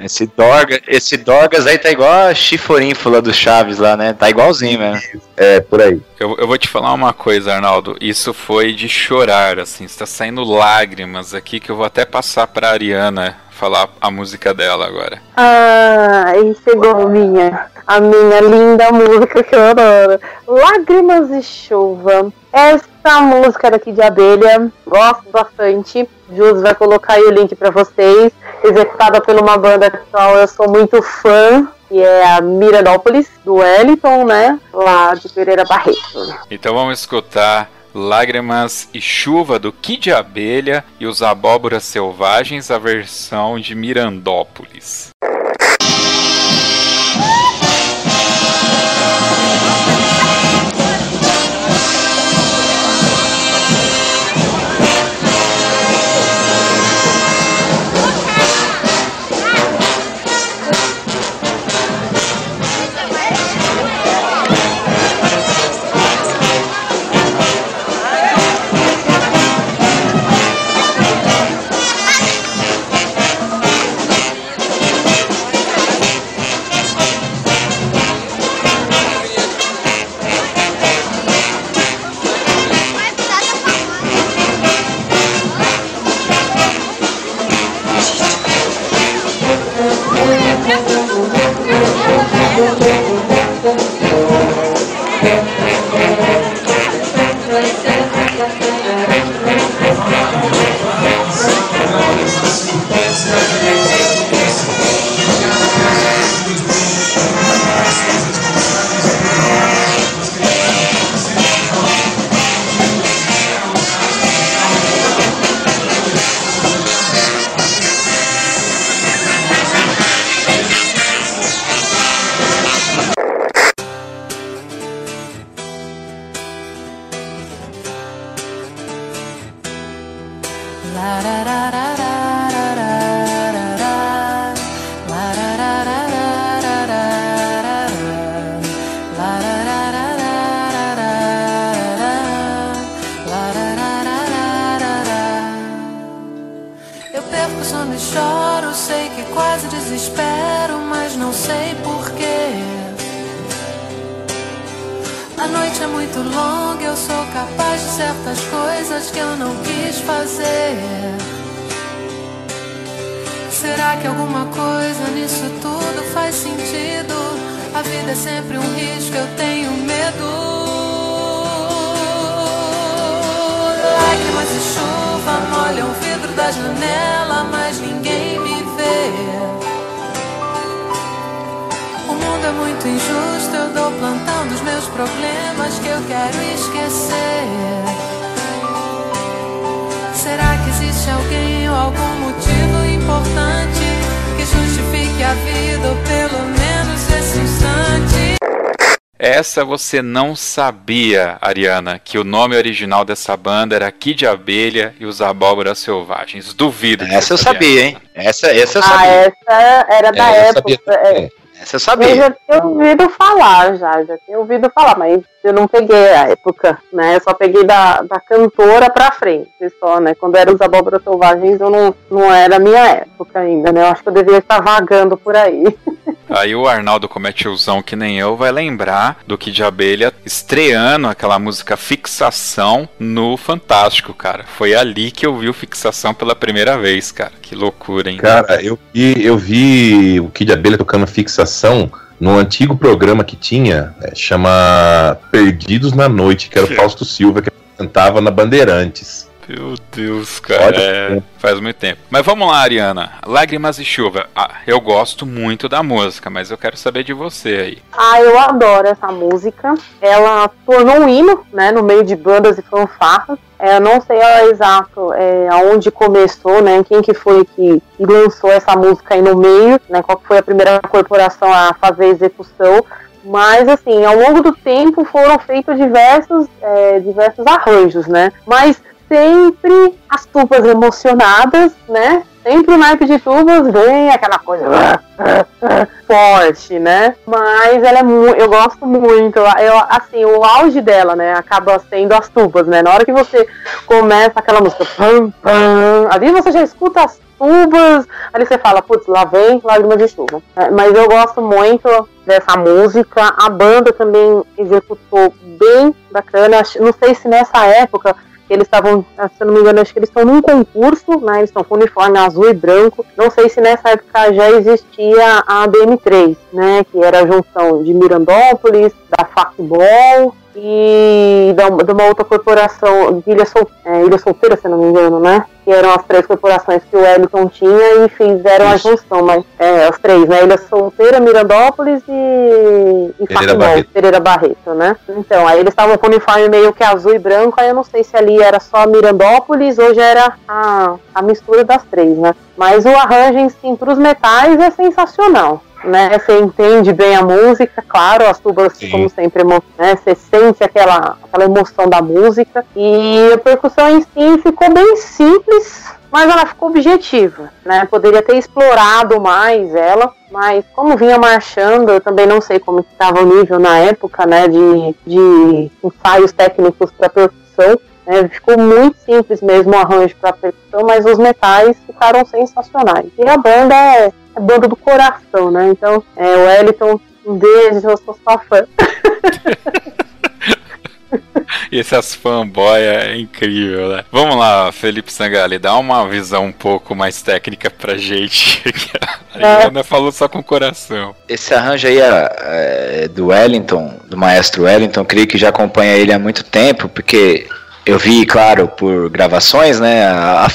Esse, Dorga, esse Dorgas aí tá igual a chiforínfula do Chaves lá, né? Tá igualzinho mesmo. é, por aí. Eu, eu vou te falar uma coisa, Arnaldo. Isso foi de chorar, assim. Está saindo lágrimas aqui que eu vou até passar pra Ariana falar a música dela agora. Ah, aí chegou a minha, a minha linda música que eu adoro. Lágrimas e chuva. Essa música daqui de abelha, gosto bastante. Jus vai colocar aí o link pra vocês. Executada por uma banda que eu sou muito fã, que é a Mirandópolis, do Wellington, né? Lá de Pereira Barreto. Então vamos escutar Lágrimas e Chuva do Kid Abelha e os Abóboras Selvagens, a versão de Mirandópolis. Você não sabia, Ariana, que o nome original dessa banda era Kid Abelha e os Abóboras Selvagens. Duvido. Essa eu você sabia, hein? Essa, essa eu Ah, sabia. essa era da É, eu época. sabia é. Essa eu eu sabia. já tinha ouvido falar, já, já tinha ouvido falar, mas eu não peguei a época, né? Eu só peguei da, da cantora pra frente, só, né? Quando era os Abóboras Selvagens, eu não, não era a minha época ainda, né? Eu acho que eu devia estar vagando por aí. Aí o Arnaldo, como é tiozão que nem eu, vai lembrar do Kid Abelha estreando aquela música Fixação no Fantástico, cara. Foi ali que eu vi o Fixação pela primeira vez, cara. Que loucura, hein? Cara, eu vi, eu vi o Kid Abelha tocando fixação no antigo programa que tinha, é, chama Perdidos na Noite, que era o Fausto Silva que apresentava na Bandeirantes. Meu Deus, cara. É, tempo. faz muito tempo. Mas vamos lá, Ariana. Lágrimas e chuva. Ah, eu gosto muito da música, mas eu quero saber de você aí. Ah, eu adoro essa música. Ela tornou um hino, né, no meio de bandas e fanfarras. É, eu não sei ao exato é, aonde começou, né, quem que foi que, que lançou essa música aí no meio, né, qual que foi a primeira corporação a fazer a execução. Mas, assim, ao longo do tempo foram feitos diversos, é, diversos arranjos, né? Mas sempre as tubas emocionadas, né? Sempre o naipe de tubas vem aquela coisa forte, né? Mas ela é muito, eu gosto muito. Eu, assim, o auge dela, né? Acaba sendo as tubas, né? Na hora que você começa aquela música, pam, pam, ali você já escuta as tubas, ali você fala, putz, lá vem lágrimas de chuva. É, mas eu gosto muito dessa música. A banda também executou bem bacana. Não sei se nessa época eles estavam, se não me engano, acho que eles estão num concurso, né? Eles estão com uniforme azul e branco. Não sei se nessa época já existia a BM3, né? Que era a junção de Mirandópolis, da Facbol e da, de uma outra corporação de Ilha, Sol, é, Ilha Solteira, se não me engano, né? Que eram as três corporações que o Wellington tinha e fizeram a junção, mas é, as três, né? Ilha Solteira, Mirandópolis e, e Pereira Barreto. Pereira Barreto, né? Então, aí eles estavam com o uniforme meio que azul e branco, aí eu não sei se ali era só Mirandópolis ou já era a, a mistura das três, né? Mas o arranjo em si pros metais é sensacional. Né, você entende bem a música, claro, as tubas, Sim. como sempre, né, você sente aquela, aquela emoção da música. E a percussão em si ficou bem simples, mas ela ficou objetiva, né? Poderia ter explorado mais ela, mas como vinha marchando, eu também não sei como estava o nível na época, né? De, de ensaios técnicos para percussão. Né, ficou muito simples mesmo o arranjo para percussão, mas os metais ficaram sensacionais. E a banda é, é banda do coração, né? Então, é, o Wellington, um beijo, eu sou sua fã. E essas fanboy é incrível, né? Vamos lá, Felipe Sangali, dá uma visão um pouco mais técnica pra gente. A É. Ariana falou só com o coração. Esse arranjo aí é, é, do Wellington, do maestro Wellington, creio que já acompanha ele há muito tempo, porque eu vi, claro, por gravações, né, a, a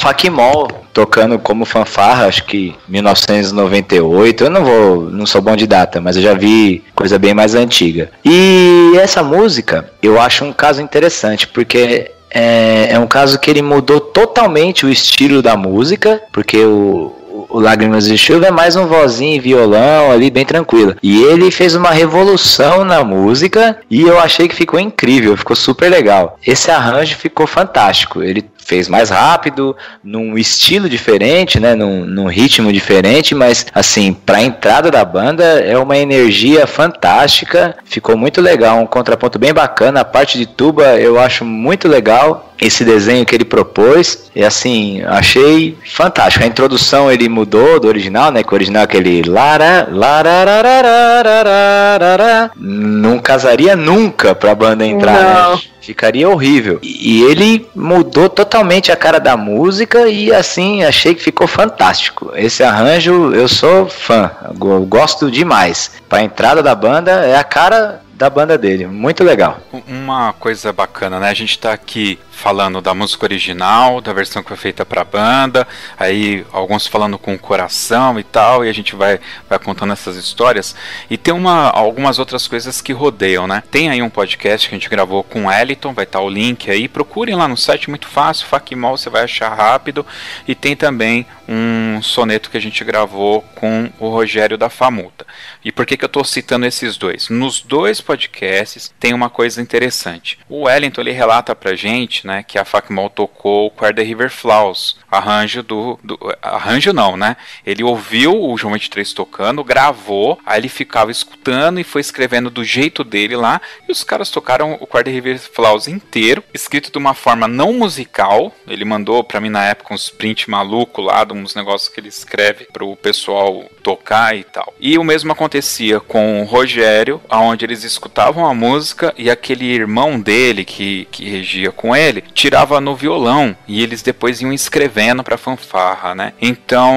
tocando como fanfarra, acho que 1998. Eu não vou, não sou bom de data, mas eu já vi coisa bem mais antiga. E essa música, eu acho um caso interessante, porque é, é um caso que ele mudou totalmente o estilo da música, porque o, o Lágrimas de Chuva é mais um vozinho violão ali, bem tranquilo. E ele fez uma revolução na música e eu achei que ficou incrível, ficou super legal. Esse arranjo ficou fantástico. Ele fez mais rápido, num estilo diferente, né? Num, num ritmo diferente, mas assim, pra entrada da banda é uma energia fantástica. Ficou muito legal, um contraponto bem bacana. A parte de tuba eu acho muito legal esse desenho que ele propôs. E assim, achei fantástico. A introdução ele mudou do original, né? Que o original é aquele lara, lararararararara. Não casaria nunca pra banda entrar, Não. né? Ficaria horrível. E ele mudou totalmente a cara da música e assim, achei que ficou fantástico. Esse arranjo eu sou fã, eu gosto demais. Pra entrada da banda é a cara da banda dele, muito legal. Uma coisa bacana, né? A gente tá aqui falando da música original, da versão que foi feita pra banda, aí alguns falando com o coração e tal, e a gente vai, vai contando essas histórias. E tem uma, algumas outras coisas que rodeiam, né? Tem aí um podcast que a gente gravou com o Eliton, vai estar o link aí, procurem lá no site, muito fácil, Facmol, você vai achar rápido. E tem também um soneto que a gente gravou com o Rogério da Famuta. E por que, que eu estou citando esses dois? Nos dois podcasts tem uma coisa interessante. O Wellington ele relata pra gente, né, que a Facmol tocou o Quar the River Flaws, arranjo do, do arranjo não, né? Ele ouviu o João 23 tocando, gravou, aí ele ficava escutando e foi escrevendo do jeito dele lá, e os caras tocaram o Quar the River Flaws inteiro, escrito de uma forma não musical. Ele mandou pra mim na época uns print maluco lá, de uns negócios que ele escreve pro pessoal tocar e tal. E o mesmo acontecia com o Rogério, aonde eles escutavam a música e aquele irmão dele que, que regia com ele tirava no violão e eles depois iam escrevendo pra fanfarra, né? Então,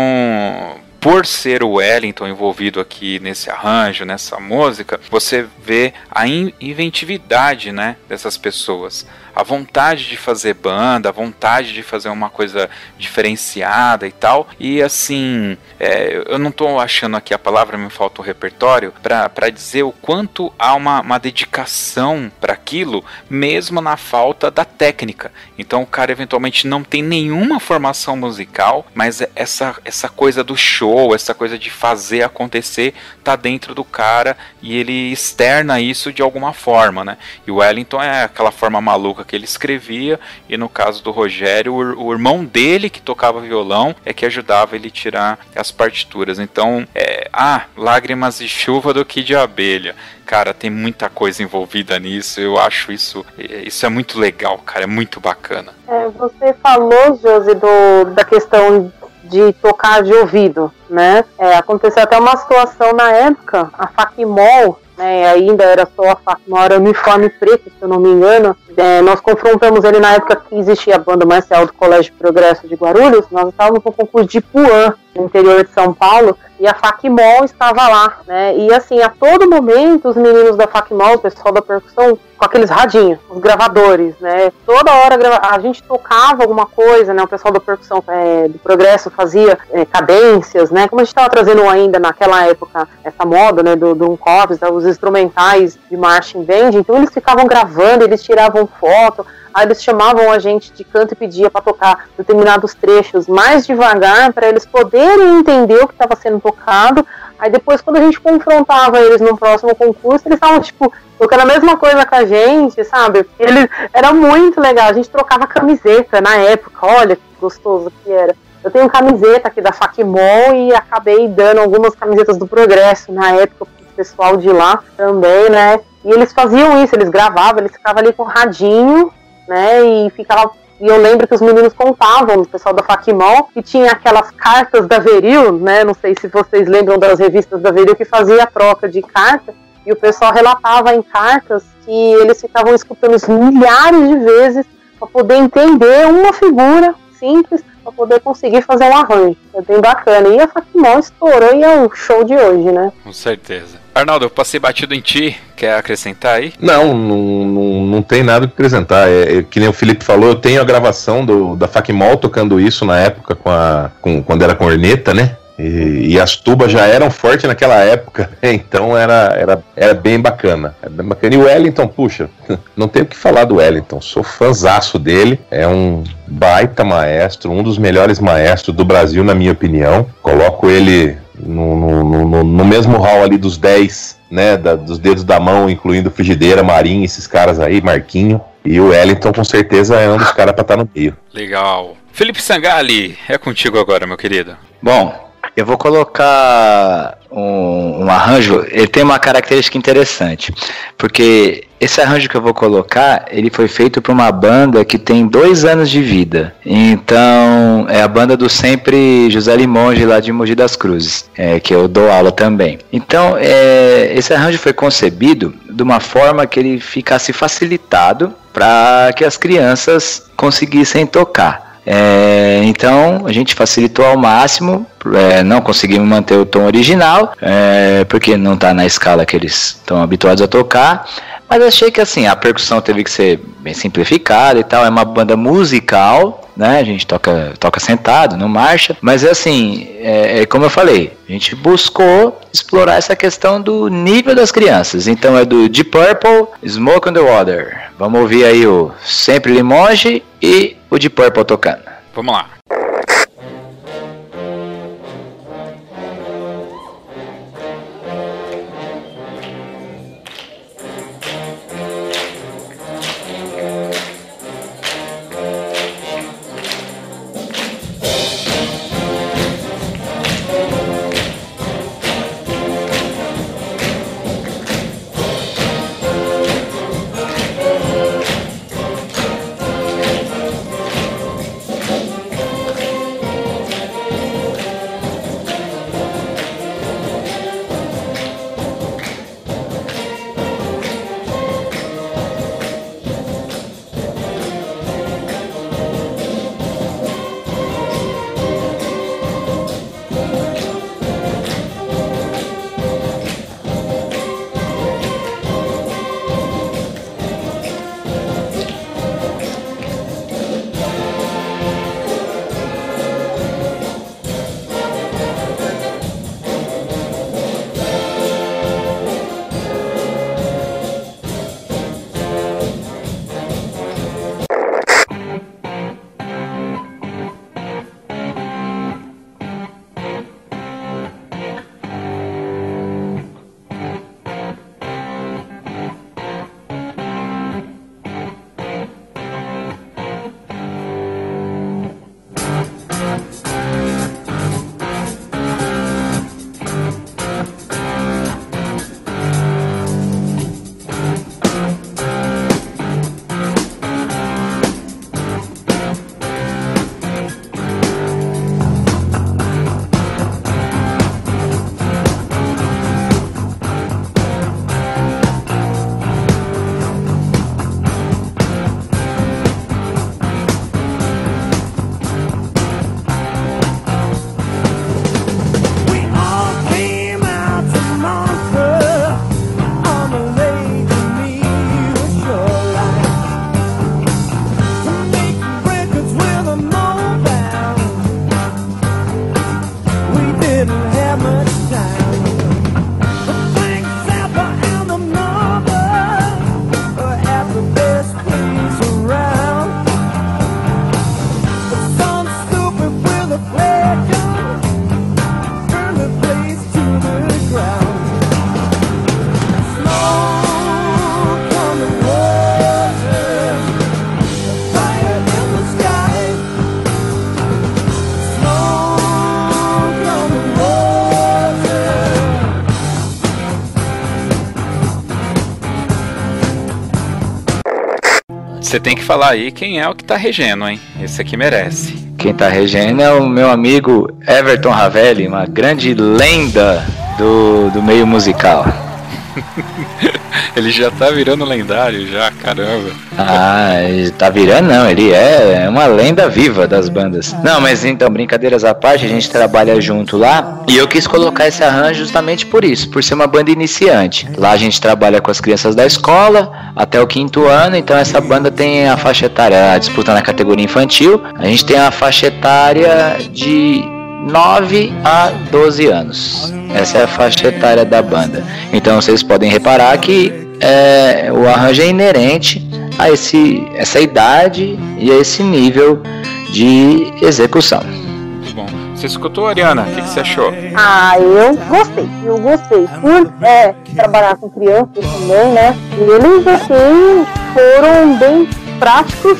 por ser o Wellington envolvido aqui nesse arranjo, nessa música, você vê a in- inventividade, né, dessas pessoas. A vontade de fazer banda, a vontade de fazer uma coisa diferenciada e tal. E assim, é, eu não tô achando aqui a palavra, me falta o repertório, para dizer o quanto há uma, uma dedicação para aquilo, mesmo na falta da técnica. Então o cara eventualmente não tem nenhuma formação musical, mas essa, essa coisa do show, essa coisa de fazer acontecer, tá dentro do cara e ele externa isso de alguma forma, né? E o Wellington é aquela forma maluca que ele escrevia, e no caso do Rogério, o, o irmão dele que tocava violão é que ajudava ele tirar as partituras. Então, é, ah, lágrimas de chuva do que de abelha. Cara, tem muita coisa envolvida nisso. Eu acho isso, é, isso é muito legal, cara, é muito bacana. É, você falou, Josi, do, da questão de tocar de ouvido, né? É, aconteceu até uma situação na época, a Facmol, né, ainda era só a Facmol, era uniforme preto, se eu não me engano. É, nós confrontamos ele na época que existia a banda marcial do Colégio Progresso de Guarulhos, nós estávamos no concurso de Puan, no interior de São Paulo, e a Facmol estava lá, né? E assim, a todo momento, os meninos da Facmol, o pessoal da percussão, com aqueles radinhos, os gravadores, né? Toda hora a gente tocava alguma coisa, né? O pessoal da percussão é, do progresso fazia é, cadências, né? Como a gente estava trazendo ainda naquela época essa moda, né? Do, do Uncops, os instrumentais de marching band, então eles ficavam gravando, eles tiravam foto, Aí eles chamavam a gente de canto e pedia para tocar determinados trechos mais devagar para eles poderem entender o que estava sendo tocado. Aí depois, quando a gente confrontava eles no próximo concurso, eles estavam tipo tocando a mesma coisa com a gente, sabe? Eles era muito legal. A gente trocava camiseta na época. Olha que gostoso que era. Eu tenho camiseta aqui da Facmol e acabei dando algumas camisetas do Progresso na época pro pessoal de lá também, né? E eles faziam isso, eles gravavam, eles ficavam ali com o radinho né? E ficava. E eu lembro que os meninos contavam, o pessoal da Facmol, que tinha aquelas cartas da Veril, né? Não sei se vocês lembram das revistas da Veril que fazia a troca de carta. E o pessoal relatava em cartas que eles ficavam escutando isso milhares de vezes para poder entender uma figura simples para poder conseguir fazer um arranjo. É bem bacana. E a Facmol estourou e é o show de hoje, né? Com certeza. Arnaldo, eu passei batido em ti. Quer acrescentar aí? Não, não, não, não tem nada que apresentar. É, é que nem o Felipe falou, eu tenho a gravação do, da Facmol tocando isso na época, com a, com, quando era corneta, né? E, e as tubas já eram fortes naquela época, então era, era, era bem bacana. Era bem bacana. E o Wellington, puxa, não tenho o que falar do Wellington, sou fãzaço dele, é um baita maestro, um dos melhores maestros do Brasil, na minha opinião. Coloco ele no, no, no, no mesmo hall ali dos 10, né, da- dos dedos da mão, incluindo Frigideira, Marinho, esses caras aí, Marquinho. E o Wellington, com certeza, é um dos caras pra estar no meio. Legal. Felipe Sangali, é contigo agora, meu querido. Bom, eu vou colocar um, um arranjo. Ele tem uma característica interessante, porque esse arranjo que eu vou colocar, ele foi feito por uma banda que tem dois anos de vida. Então, é a banda do sempre José Limonge lá de Mogi das Cruzes, é, que eu dou aula também. Então, é, esse arranjo foi concebido de uma forma que ele ficasse facilitado para que as crianças conseguissem tocar. É, então a gente facilitou ao máximo, é, não conseguimos manter o tom original, é, porque não está na escala que eles estão habituados a tocar. Mas achei que assim, a percussão teve que ser bem simplificada e tal. É uma banda musical, né? A gente toca, toca sentado, não marcha. Mas é assim, é, é como eu falei, a gente buscou explorar essa questão do nível das crianças. Então é do Deep Purple, Smoke on the Water. Vamos ouvir aí o Sempre Limonge e o Deep Purple tocando. Vamos lá. Você tem que falar aí quem é o que tá regendo, hein? Esse aqui merece. Quem tá regendo é o meu amigo Everton Ravelli, uma grande lenda do, do meio musical. Ele já tá virando lendário já, caramba. Ah, ele tá virando não, ele é uma lenda viva das bandas. Não, mas então, brincadeiras à parte, a gente trabalha junto lá e eu quis colocar esse arranjo justamente por isso, por ser uma banda iniciante. Lá a gente trabalha com as crianças da escola até o quinto ano, então essa banda tem a faixa etária disputando na categoria infantil. A gente tem a faixa etária de 9 a 12 anos. Essa é a faixa etária da banda. Então vocês podem reparar que é, o arranjo é inerente a esse, essa idade e a esse nível de execução. Muito bom. Você escutou, Ariana? O que, que você achou? Ah, eu gostei, eu gostei. Por é, trabalhar com crianças também, né? Eles, assim, foram bem práticos,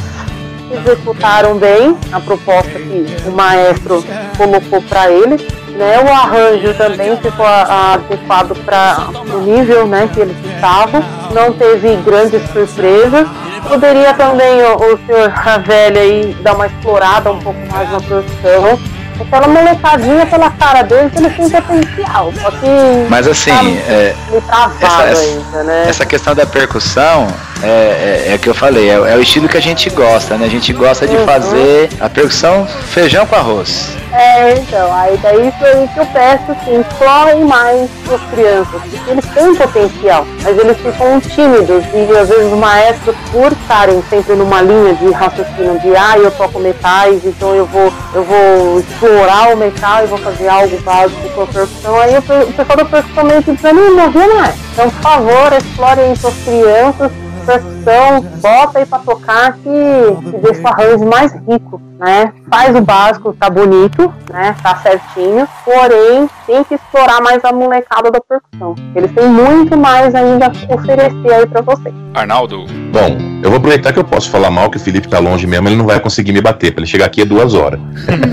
executaram bem a proposta que o maestro colocou para eles. Né, o arranjo também ficou adequado para o nível né, que eles estavam, não teve grandes surpresas. Poderia também o, o senhor Ravelli aí dar uma explorada um pouco mais na produção. Aquela molecadinha pela cara deles, eles têm potencial, só que Mas assim, tá é, essa- ainda, né? essa questão da percussão é, é, é o que eu falei, é, é o estilo que a gente gosta, né? A gente gosta de Uhum. fazer a percussão feijão com arroz. É, então, aí daí aí que eu peço, assim, explorem mais as crianças, porque eles têm potencial, mas eles ficam tímidos e às vezes os maestros, por estarem sempre numa linha de raciocínio de ah, eu toco metais, então eu vou, eu vou explorar o metal e vou fazer algo básico com a percussão, aí o pessoal da percussão meio que desanima, viu, né? Então, por favor, explorem suas crianças, percussão, bota aí pra tocar que, que deixa o arranjo mais rico, né? Faz o básico, tá bonito, né? Tá certinho, porém tem que explorar mais a molecada da percussão. Eles têm muito mais ainda a oferecer aí pra vocês. Arnaldo, Bom, eu vou aproveitar que eu posso falar mal, que o Felipe tá longe mesmo, ele não vai conseguir me bater, pra ele chegar aqui é duas horas.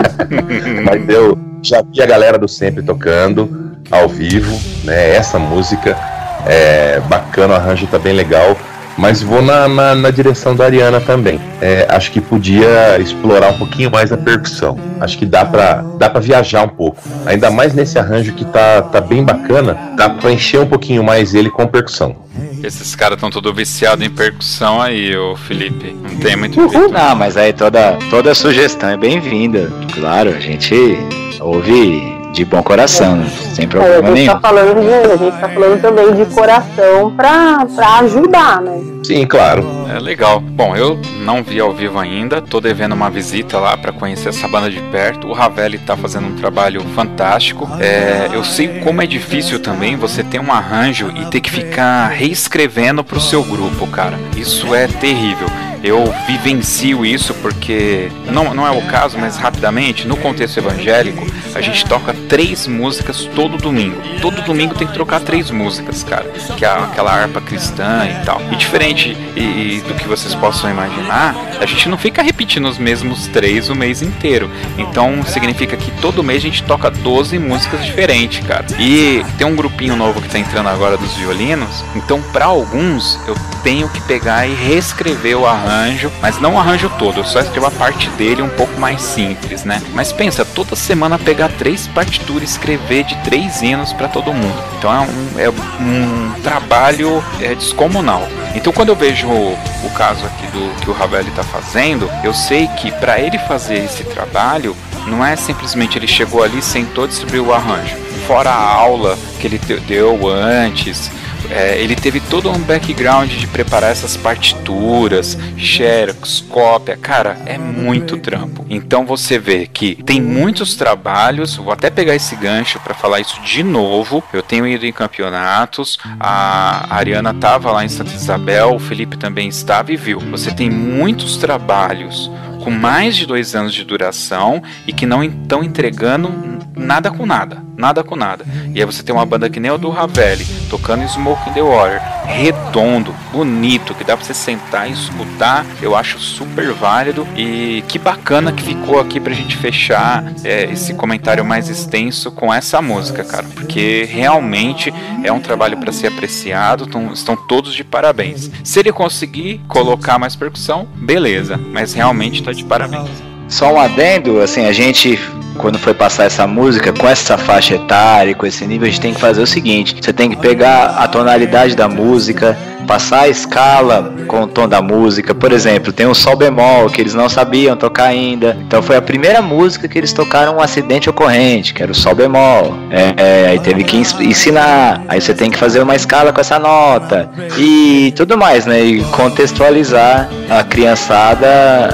Mas eu já vi a galera do Sempre tocando ao vivo, né? Essa música é bacana, o arranjo tá bem legal. Mas vou na, na, na direção da Ariana também. É, acho que podia explorar um pouquinho mais a percussão. Acho que dá pra, dá pra viajar um pouco. Ainda mais nesse arranjo que tá, tá bem bacana, dá pra encher um pouquinho mais ele com percussão. esses caras estão tudo viciados em percussão aí, ô Felipe. Não tem muito jeito. Não, mas aí toda, toda sugestão é bem-vinda. Claro, a gente ouve de bom coração, sem É, a problema gente nenhum. tá falando de, a gente tá falando também de coração pra ajudar, né? Sim, claro. É legal. Bom, eu não vi ao vivo ainda, tô devendo uma visita lá pra conhecer essa banda de perto. O Ravelli tá fazendo um trabalho fantástico. É, eu sei como é difícil também você ter um arranjo e ter que ficar reescrevendo pro seu grupo, cara. Isso é terrível. Eu vivencio isso porque não, não é o caso, mas rapidamente, no contexto evangélico, a gente toca três músicas todo domingo. Todo domingo tem que trocar três músicas, cara. Que é aquela harpa cristã e tal. E diferente e, e do que vocês possam imaginar, a gente não fica repetindo os mesmos três o mês inteiro. Então significa que todo mês a gente toca 12 músicas diferentes, cara. E tem um grupinho novo que tá entrando agora dos violinos. Então, para alguns, eu tenho que pegar e reescrever o arranjo, mas não o arranjo todo, eu só escrevo a parte dele um pouco mais simples, né? Mas pensa, toda semana pegar três partituras e escrever de três hinos para todo mundo. Então é um, é um trabalho é, descomunal. Então quando eu vejo o, o caso aqui do que o Ravelli tá fazendo, eu sei que para ele fazer esse trabalho, não é simplesmente ele chegou ali, sentou, distribuiu o arranjo. Fora a aula que ele deu antes, é, ele teve todo um background de preparar essas partituras, xerox, cópia, cara, é muito trampo. Então você vê que tem muitos trabalhos, vou até pegar esse gancho para falar isso de novo. Eu tenho ido em campeonatos, a Ariana tava lá em Santa Isabel, o Felipe também estava e viu. Você tem muitos trabalhos com mais de dois anos de duração e que não estão entregando nada com nada, nada com nada. E aí você tem uma banda que nem o do Ravelli, tocando Smoke in the Water, redondo, bonito, que dá pra você sentar e escutar, eu acho super válido e que bacana que ficou aqui pra gente fechar é, esse comentário mais extenso com essa música, cara, porque realmente é um trabalho para ser apreciado, tão- estão todos de parabéns. Se ele conseguir colocar mais percussão, beleza, mas realmente tá de parabéns. Só um adendo, assim, a gente, quando foi passar essa música, com essa faixa etária, com esse nível, a gente tem que fazer o seguinte: você tem que pegar a tonalidade da música, passar a escala com o tom da música. Por exemplo, tem um sol bemol que eles não sabiam tocar ainda. Então foi a primeira música que eles tocaram um acidente ocorrente, que era o sol bemol. É, é, aí teve que ens- ensinar. Aí você tem que fazer uma escala com essa nota. E tudo mais, né? E contextualizar a criançada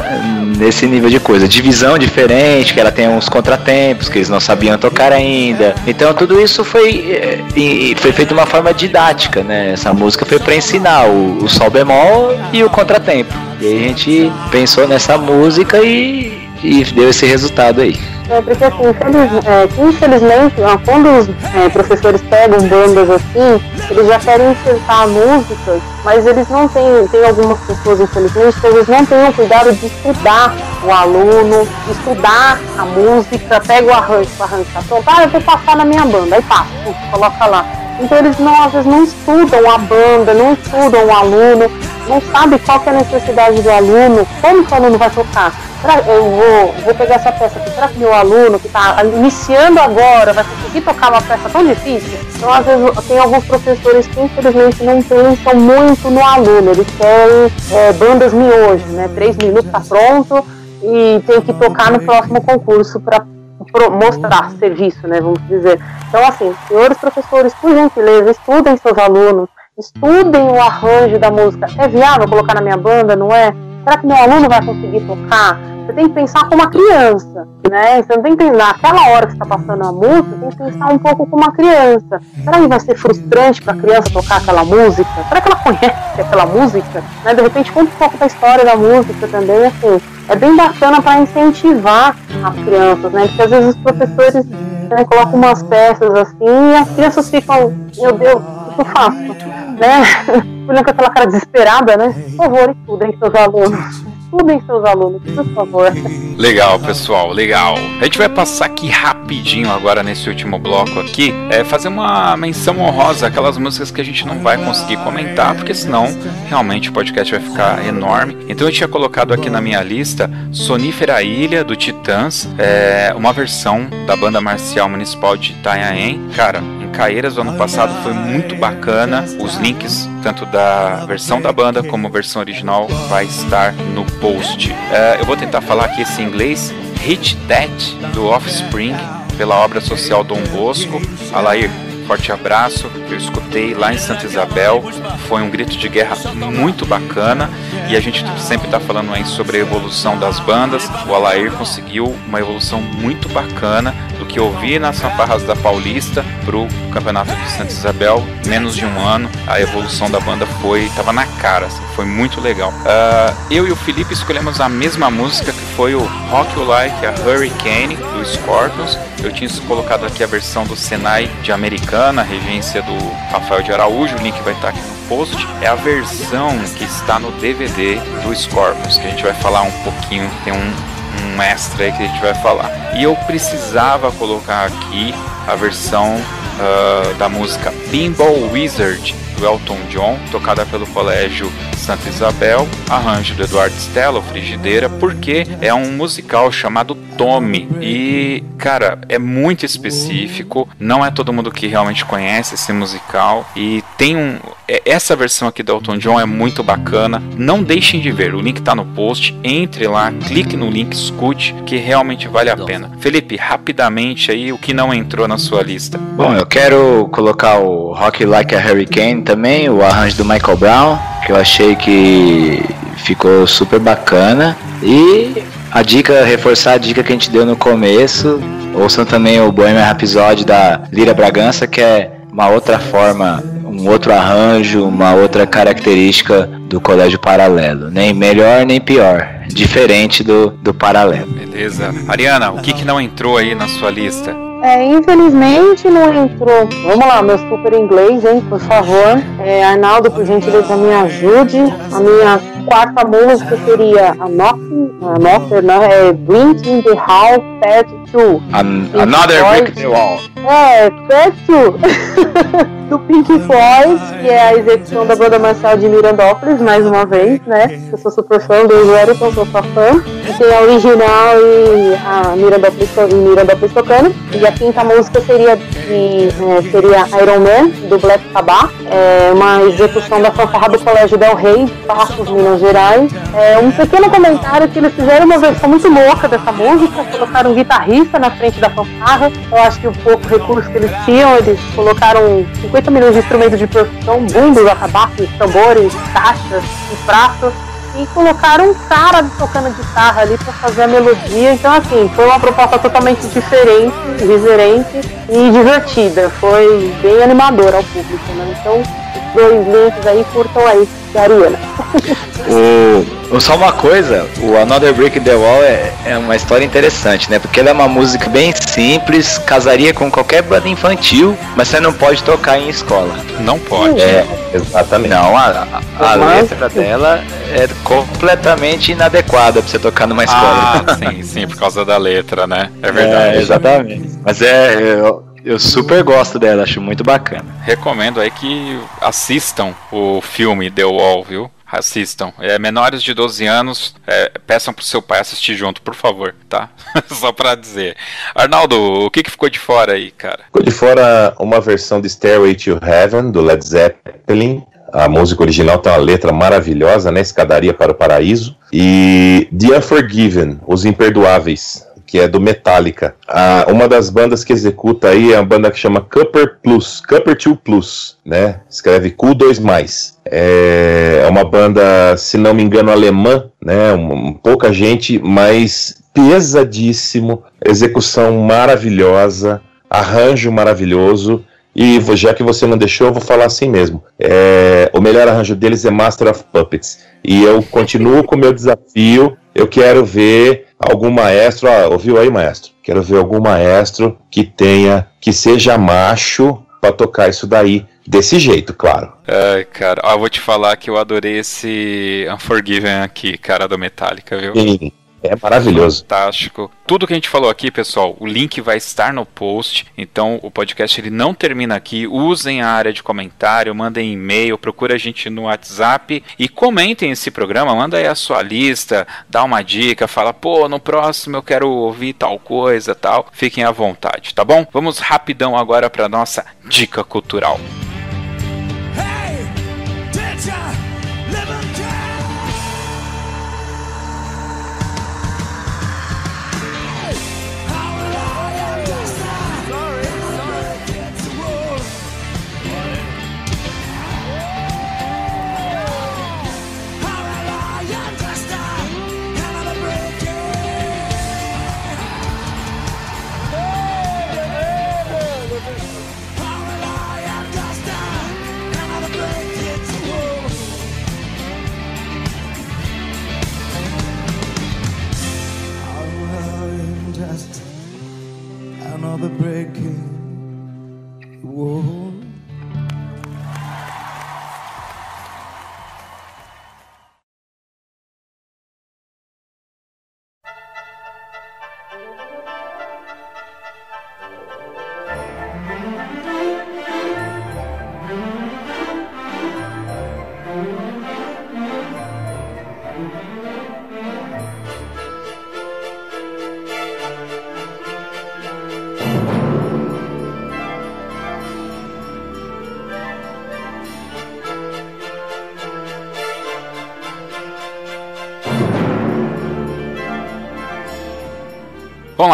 nesse nível de coisa. Divisão diferente, que ela tem uns contratempos que eles não sabiam tocar ainda. Então tudo isso foi, eh, foi feito de uma forma didática, né? Essa música foi para ensinar o, o sol bemol e o contratempo. E aí a gente pensou nessa música e e deu esse resultado aí. É, porque assim, infeliz- é, infelizmente, quando os é, professores pegam bandas assim, eles já querem insertar músicas, mas eles não têm, tem algumas pessoas, infelizmente, que eles não têm o cuidado de estudar o aluno, estudar a música, pega o arranjo, o arranjo tá pronto, ah, eu vou passar na minha banda, aí passa, coloca lá. Então eles não, às vezes não estudam a banda, não estudam o aluno, não sabe qual é a necessidade do aluno, como que o aluno vai tocar. Eu vou, vou pegar essa peça aqui, será que meu aluno que está iniciando agora vai conseguir tocar uma peça tão difícil? Então, às vezes, tem alguns professores que infelizmente não pensam muito no aluno, eles querem é, bandas miojo, né? Três minutos tá pronto e tem que tocar no próximo concurso para mostrar serviço, né? Vamos dizer. Então, assim, senhores professores, por gentileza, estudem seus alunos, estudem o arranjo da música. É viável colocar na minha banda, não é? Será que meu aluno vai conseguir tocar? Você tem que pensar como uma criança, né? Você não tem que pensar, naquela hora que está passando a música, tem que pensar um pouco como uma criança. Será que vai ser frustrante para a criança tocar aquela música? Será que ela conhece aquela música? Né? De repente, conta um pouco da história da música também, assim. É bem bacana para incentivar as crianças, né? Porque às vezes os professores né, colocam umas peças assim e as crianças ficam, meu Deus, o que eu faço? Né? Olhando com aquela cara desesperada, né? Por favor, estudem seus alunos. Estudem seus alunos, por favor. Legal, pessoal, legal. A gente vai passar aqui rapidinho agora nesse último bloco aqui, é fazer uma menção honrosa aquelas músicas que a gente não vai conseguir comentar, porque senão realmente o podcast vai ficar enorme. Então eu tinha colocado aqui na minha lista Sonífera Ilha do Titãs, é uma versão da banda marcial municipal de Itanhaém. Cara, Caeiras do ano passado foi muito bacana. Os links tanto da versão da banda como versão original vai estar no post. É, eu vou tentar falar aqui esse inglês. Hit That do Offspring pela obra social Dom Bosco. Alair, forte abraço. Eu escutei lá em Santa Isabel. Foi um grito de guerra muito bacana. E a gente sempre está falando aí sobre a evolução das bandas. O Alair conseguiu uma evolução muito bacana do que eu vi nas fanfarras da Paulista pro Campeonato de Santa Isabel. Menos de um ano, a evolução da banda foi. tava na cara, assim, foi muito legal. Ah, eu e o Felipe escolhemos a mesma música que foi o Rock You Like a Hurricane do Scorpions. Eu tinha colocado aqui a versão do Senai de Americana, regência do Rafael de Araújo. O link vai estar aqui no post. É a versão que está no DVD do Scorpions, que a gente vai falar um pouquinho. Tem um, um extra aí que a gente vai falar. E eu precisava colocar aqui a versão ah, da música Pinball Wizard do Elton John, tocada pelo Colégio Santa Isabel, arranjo do Eduardo Stella, o Frigideira, porque é um musical chamado Tommy. E, cara, é muito específico, não é todo mundo que realmente conhece esse musical. E tem um. é- Essa versão aqui do Elton John é muito bacana. Não deixem de ver, o link tá no post. Entre lá, clique no link, escute, que realmente vale a pena. Felipe, rapidamente aí, o que não entrou na sua lista? Bom, eu quero colocar o Rock Like a Hurricane também, o arranjo do Michael Brown, que eu achei que ficou super bacana. E a dica, reforçar a dica que a gente deu no começo, ouçam também o Bohemian Rhapsody da Lira Bragança, que é uma outra forma, um outro arranjo, uma outra característica do Colégio Paralelo. Nem melhor nem pior, diferente do, do Paralelo. Beleza. Ariana, o que, que não entrou aí na sua lista? É, infelizmente não entrou. Vamos lá, meu super inglês, hein, por favor. É, Arnaldo, por gentileza, me ajude. A minha quarta música seria a Knocking, a Knocker, né? É Blink in the Hall Part 2. An- another Brick in the Wall. É, 2. do Pink Floyd, que é a execução da banda marcial de Mirandópolis, mais uma vez, né? Eu sou super fã do Wellington, sou sua fã. E tem a original e a Mirandópolis, e Mirandópolis tocando. E a quinta música seria, de, é, seria Iron Man, do Black Sabbath. É uma execução da fanfarra do Colégio Del Rey, de Passos, Minas Gerais. É um pequeno comentário que eles fizeram uma versão muito louca dessa música, colocaram um guitarrista na frente da fanfarra. Eu acho que o pouco recurso que eles tinham, eles colocaram 50 milhões de instrumentos de percussão, bundos, atabaques, tambores, caixas e pratos. E colocaram um cara tocando guitarra ali pra fazer a melodia. Então, assim, foi uma proposta totalmente diferente, diferente e divertida. Foi bem animadora ao público, né? Então, os dois links aí, curtam aí, da Ariana. O, Só uma coisa, o Another Brick in the Wall é, é uma história interessante, né? Porque ela é uma música bem simples, casaria com qualquer banda infantil, mas você não pode tocar em escola. Não pode. É, Exatamente. não, a, a- a letra dela é completamente inadequada pra você tocar numa escola. Ah, sim, sim, por causa da letra, né? É verdade. É, exatamente. Mas é, eu, eu super gosto dela, acho muito bacana. Recomendo aí que assistam o filme The Wall, viu? Assistam. É, menores de 12 anos, é, peçam pro seu pai assistir junto, por favor, tá? Só pra dizer. Arnaldo, o que, que ficou de fora aí, cara? Ficou de fora uma versão de Stairway to Heaven, do Led Zeppelin. A música original tem uma letra maravilhosa, né? Escadaria para o Paraíso. E The Unforgiven, Os Imperdoáveis, que é do Metallica. Ah, uma das bandas que executa aí é uma banda que chama Cupper Plus, Cupper 2 Plus, né? Escreve Q2+. É uma banda, se não me engano, alemã, né? Um, pouca gente, mas pesadíssimo, execução maravilhosa, arranjo maravilhoso. E já que você não deixou, eu vou falar assim mesmo. É, o melhor arranjo deles é Master of Puppets. E eu continuo com o meu desafio. Eu quero ver algum maestro. Ah, ouviu aí, maestro? Quero ver algum maestro que tenha, que seja macho para tocar isso daí. Desse jeito, claro. Ai, cara, ó, eu vou te falar que eu adorei esse Unforgiven aqui, cara, do Metallica, viu? Sim, é maravilhoso. Fantástico. Tudo que a gente falou aqui, pessoal, o link vai estar no post. Então, o podcast ele não termina aqui. Usem a área de comentário, mandem e-mail, procura a gente no WhatsApp e comentem esse programa. Manda aí a sua lista, dá uma dica, fala, pô, no próximo eu quero ouvir tal coisa, tal. Fiquem à vontade, tá bom? Vamos rapidão agora para nossa dica cultural.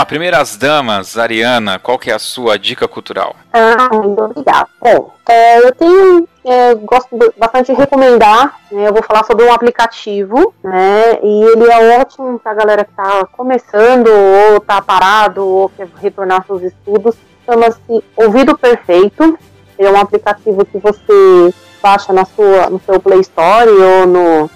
Primeiras damas, Ariana, qual que é a sua dica cultural? Ah, muito obrigada. Bom, é, eu tenho, é, gosto bastante de recomendar, né, eu vou falar sobre um aplicativo, né, e ele é ótimo para galera que está começando, ou está parado, ou quer retornar seus estudos, chama-se Ouvido Perfeito, ele é um aplicativo que você baixa na sua, no seu Play Store ou no,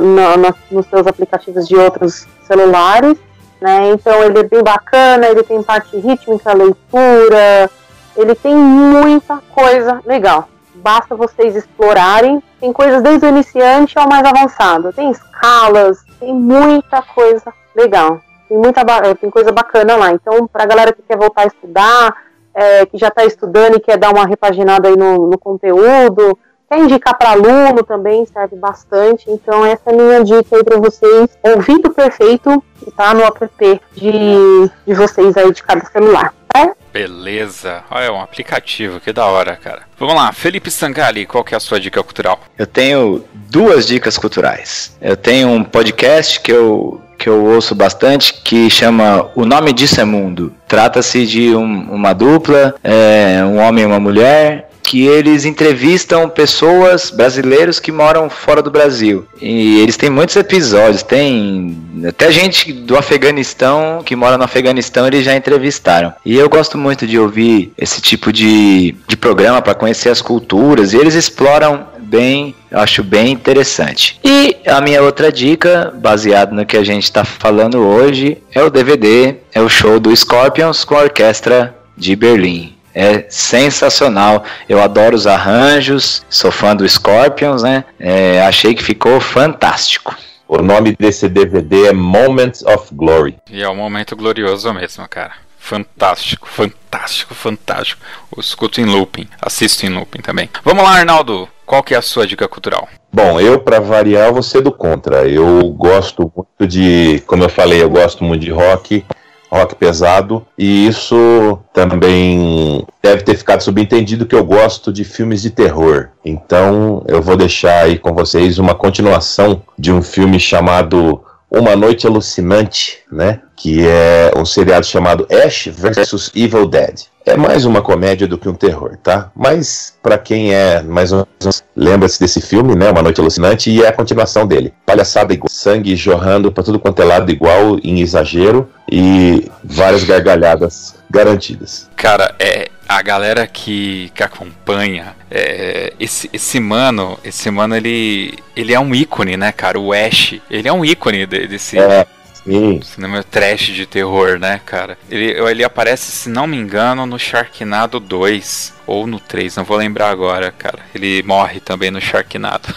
no na- nos seus aplicativos de outros celulares, né, então ele é bem bacana, ele tem parte rítmica, leitura, ele tem muita coisa legal. Basta vocês explorarem. Tem coisas desde o iniciante ao mais avançado. Tem escalas, tem muita coisa legal. Tem muita eh, tem coisa bacana lá. Então, pra galera que quer voltar a estudar, eh, que já está estudando e quer dar uma repaginada aí no, no conteúdo, quer indicar para aluno também, serve bastante. Então, essa é a minha dica aí para vocês. Ouvido perfeito, que tá no app de, de vocês aí de cada celular. Tá? Beleza. Olha, é um aplicativo, que da hora, cara. Vamos lá, Felipe Sangali, qual que é a sua dica cultural? Eu tenho duas dicas culturais. Eu tenho um podcast que eu, que eu ouço bastante que chama O Nome Disso é Mundo. Trata-se de um- uma dupla, é, um homem e uma mulher, que eles entrevistam pessoas brasileiros que moram fora do Brasil. E eles têm muitos episódios, tem até gente do Afeganistão que mora no Afeganistão, eles já entrevistaram. E eu gosto muito de ouvir esse tipo de, de programa para conhecer as culturas, e eles exploram bem, eu acho bem interessante. E a minha outra dica, baseado no que a gente está falando hoje, é o DVD, é o show do Scorpions com a orquestra de Berlim. É sensacional. Eu adoro os arranjos, sou fã do Scorpions, né? É, achei que ficou fantástico. O nome desse DVD é Moments of Glory. E é um momento glorioso mesmo, cara. Fantástico, fantástico, fantástico. Eu escuto em looping, assisto em looping também. Vamos lá, Arnaldo. Qual que é a sua dica cultural? Bom, eu, para variar, vou ser do contra. Eu gosto muito de, como eu falei, eu gosto muito de rock, rock pesado, e isso também deve ter ficado subentendido que eu gosto de filmes de terror. Então, eu vou deixar aí com vocês uma continuação de um filme chamado Uma Noite Alucinante, né? Que é um seriado chamado Ash vs Evil Dead. É mais uma comédia do que um terror, tá? Mas para quem é mais ou menos lembra-se desse filme, né? Uma Noite Alucinante e é a continuação dele. Palhaçada igual, sangue jorrando para tudo quanto é lado igual em exagero e várias gargalhadas garantidas. Cara, é a galera que, que acompanha é, esse, esse mano, esse mano ele ele é um ícone, né, cara? O Ash, ele é um ícone de- desse É, sim. cinema trash de terror, né, cara? Ele, ele aparece, se não me engano, no Sharknado 2 ou no 3, não vou lembrar agora, cara. Ele morre também no Sharknado.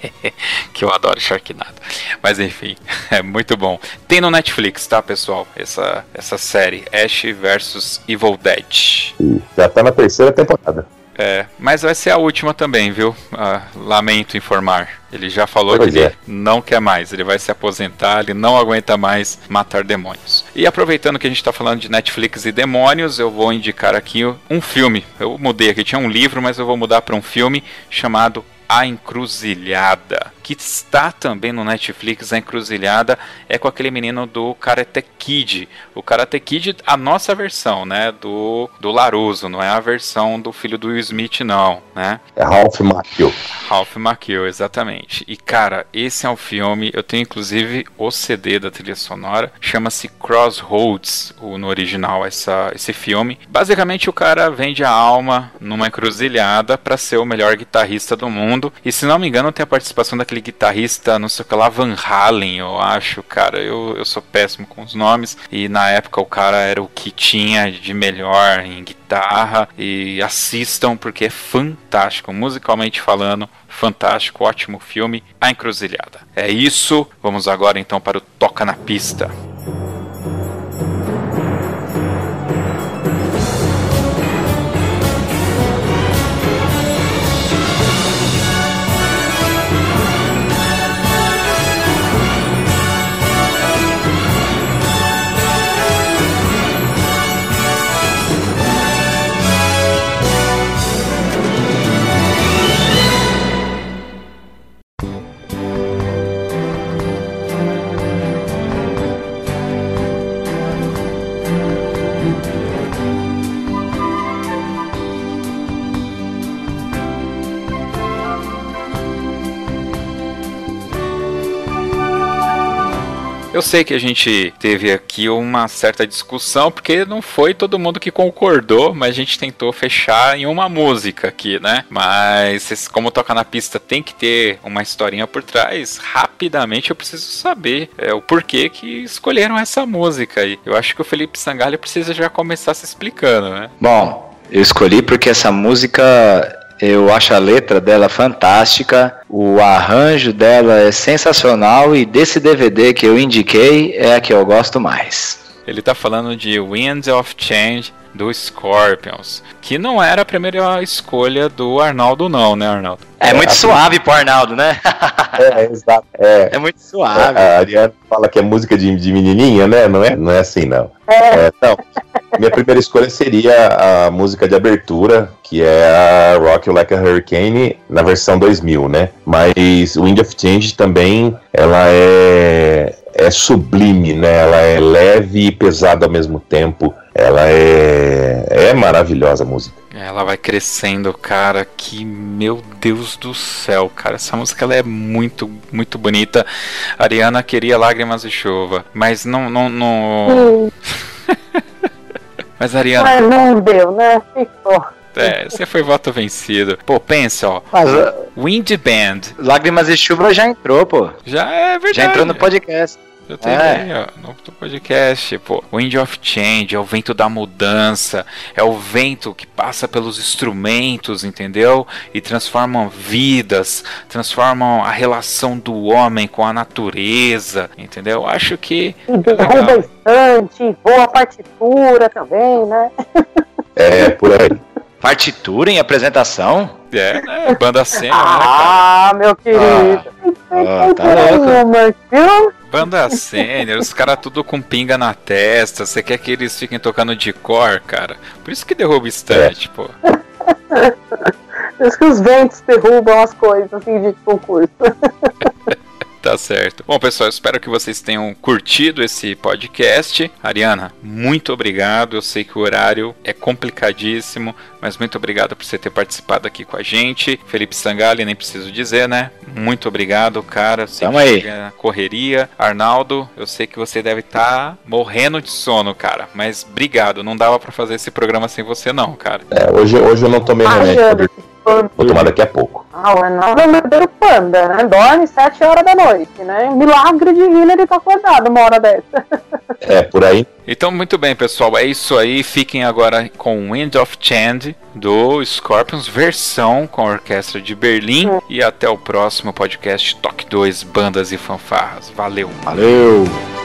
que eu adoro Sharknado. Mas enfim, é muito bom. Tem no Netflix, tá, pessoal? Essa, essa série, Ash vs Evil Dead. Já tá na terceira temporada. É, mas vai ser a última também, viu? Ah, lamento informar. Ele já falou Pois que ele é. não quer mais, ele vai se aposentar, ele não aguenta mais matar demônios. E aproveitando que a gente tá falando de Netflix e demônios, eu vou indicar aqui um filme. Eu mudei aqui, tinha um livro, mas eu vou mudar para um filme chamado A Encruzilhada, que está também no Netflix. A Encruzilhada é com aquele menino do Karate Kid. O Karate Kid, a nossa versão, né? Do, do Laruso, não é a versão do filho do Will Smith, não, né? É Ralph Macchio. Ralph Macchio, exatamente. E cara, esse é um filme, eu tenho inclusive o CD da trilha sonora, chama-se Crossroads, o, no original, essa, esse filme. Basicamente o cara vende a alma numa encruzilhada para ser o melhor guitarrista do mundo. E se não me engano, tem a participação daquele guitarrista, não sei o que lá, Van Halen, eu acho, cara. Eu, eu sou péssimo com os nomes. E na época o cara era o que tinha de melhor em guitarra. E assistam porque é fantástico, musicalmente falando. Fantástico, ótimo filme, A Encruzilhada. É isso, vamos agora então para o Toca na Pista. Eu sei que a gente teve aqui uma certa discussão, porque não foi todo mundo que concordou, mas a gente tentou fechar em uma música aqui, né? Mas como toca na pista tem que ter uma historinha por trás, rapidamente eu preciso saber é, o porquê que escolheram essa música aí. Eu acho que o Felipe Sangalho precisa já começar se explicando, né? Bom, eu escolhi porque essa música eu acho a letra dela fantástica, o arranjo dela é sensacional e desse DVD que eu indiquei é a que eu gosto mais. Ele tá falando de Winds of Change do Scorpions, que não era a primeira escolha do Arnaldo não, né, Arnaldo? É muito suave pro Arnaldo, né? É, exato. É, É muito suave. a Ariana fala que é música de, de menininha, né? Não é, não é assim, não. É, não. Minha primeira escolha seria a música de abertura, que é a Rock You Like a Hurricane, na versão 2000, né? Mas o Wind of Change também, ela é, é sublime, né? Ela é leve e pesada ao mesmo tempo. Ela é, é maravilhosa a música. Ela vai crescendo, cara, que meu Deus do céu, cara, essa música ela é muito, muito bonita. Ariana queria lágrimas de chuva, mas não, não, não... Mas Ariana, mas não deu, né? Ficou. É, você foi voto vencido. Pô, pensa, ó. Mas Wind Band. Lágrimas de Chuva já entrou, pô. Já é verdade. Já entrou no podcast. Eu tenho É. aí, ó, no podcast, pô. Wind of Change é o vento da mudança, é o vento que passa pelos instrumentos, entendeu? E transformam vidas, transformam a relação do homem com a natureza, entendeu? Acho que derruba estante, voa a partitura também, né? É, por aí. Partitura em apresentação? é, né? Banda cena, né, cara? Ah, meu querido. Ah, tá Tem louco. Banda sênior, os caras tudo com pinga na testa. Você quer que eles fiquem tocando de cor, cara? Por isso que derruba estante, pô. Por isso que os ventos derrubam as coisas assim, de concurso. Tá certo. Bom, pessoal, espero que vocês tenham curtido esse podcast. Ariana, muito obrigado. Eu sei que o horário é complicadíssimo, mas muito obrigado por você ter participado aqui com a gente. Felipe Sangali, nem preciso dizer, né? Muito obrigado, cara. Sei Tamo aí. correria. Arnaldo, eu sei que você deve estar morrendo de sono, cara. Mas obrigado. Não dava pra fazer esse programa sem você, não, cara. É, hoje, hoje eu não tomei remédio Vou tomar daqui a pouco. Ah, o Arnaldo é o verdadeiro panda, né? Dorme sete horas da noite, né? Milagre divino ele tá acordado uma hora dessa. É, por aí. Então, muito bem, pessoal. É isso aí. Fiquem agora com Wind of Change do Scorpions, versão com a Orquestra de Berlim. E até o próximo podcast Toque 2 Bandas e Fanfarras. Valeu! Valeu!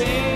Of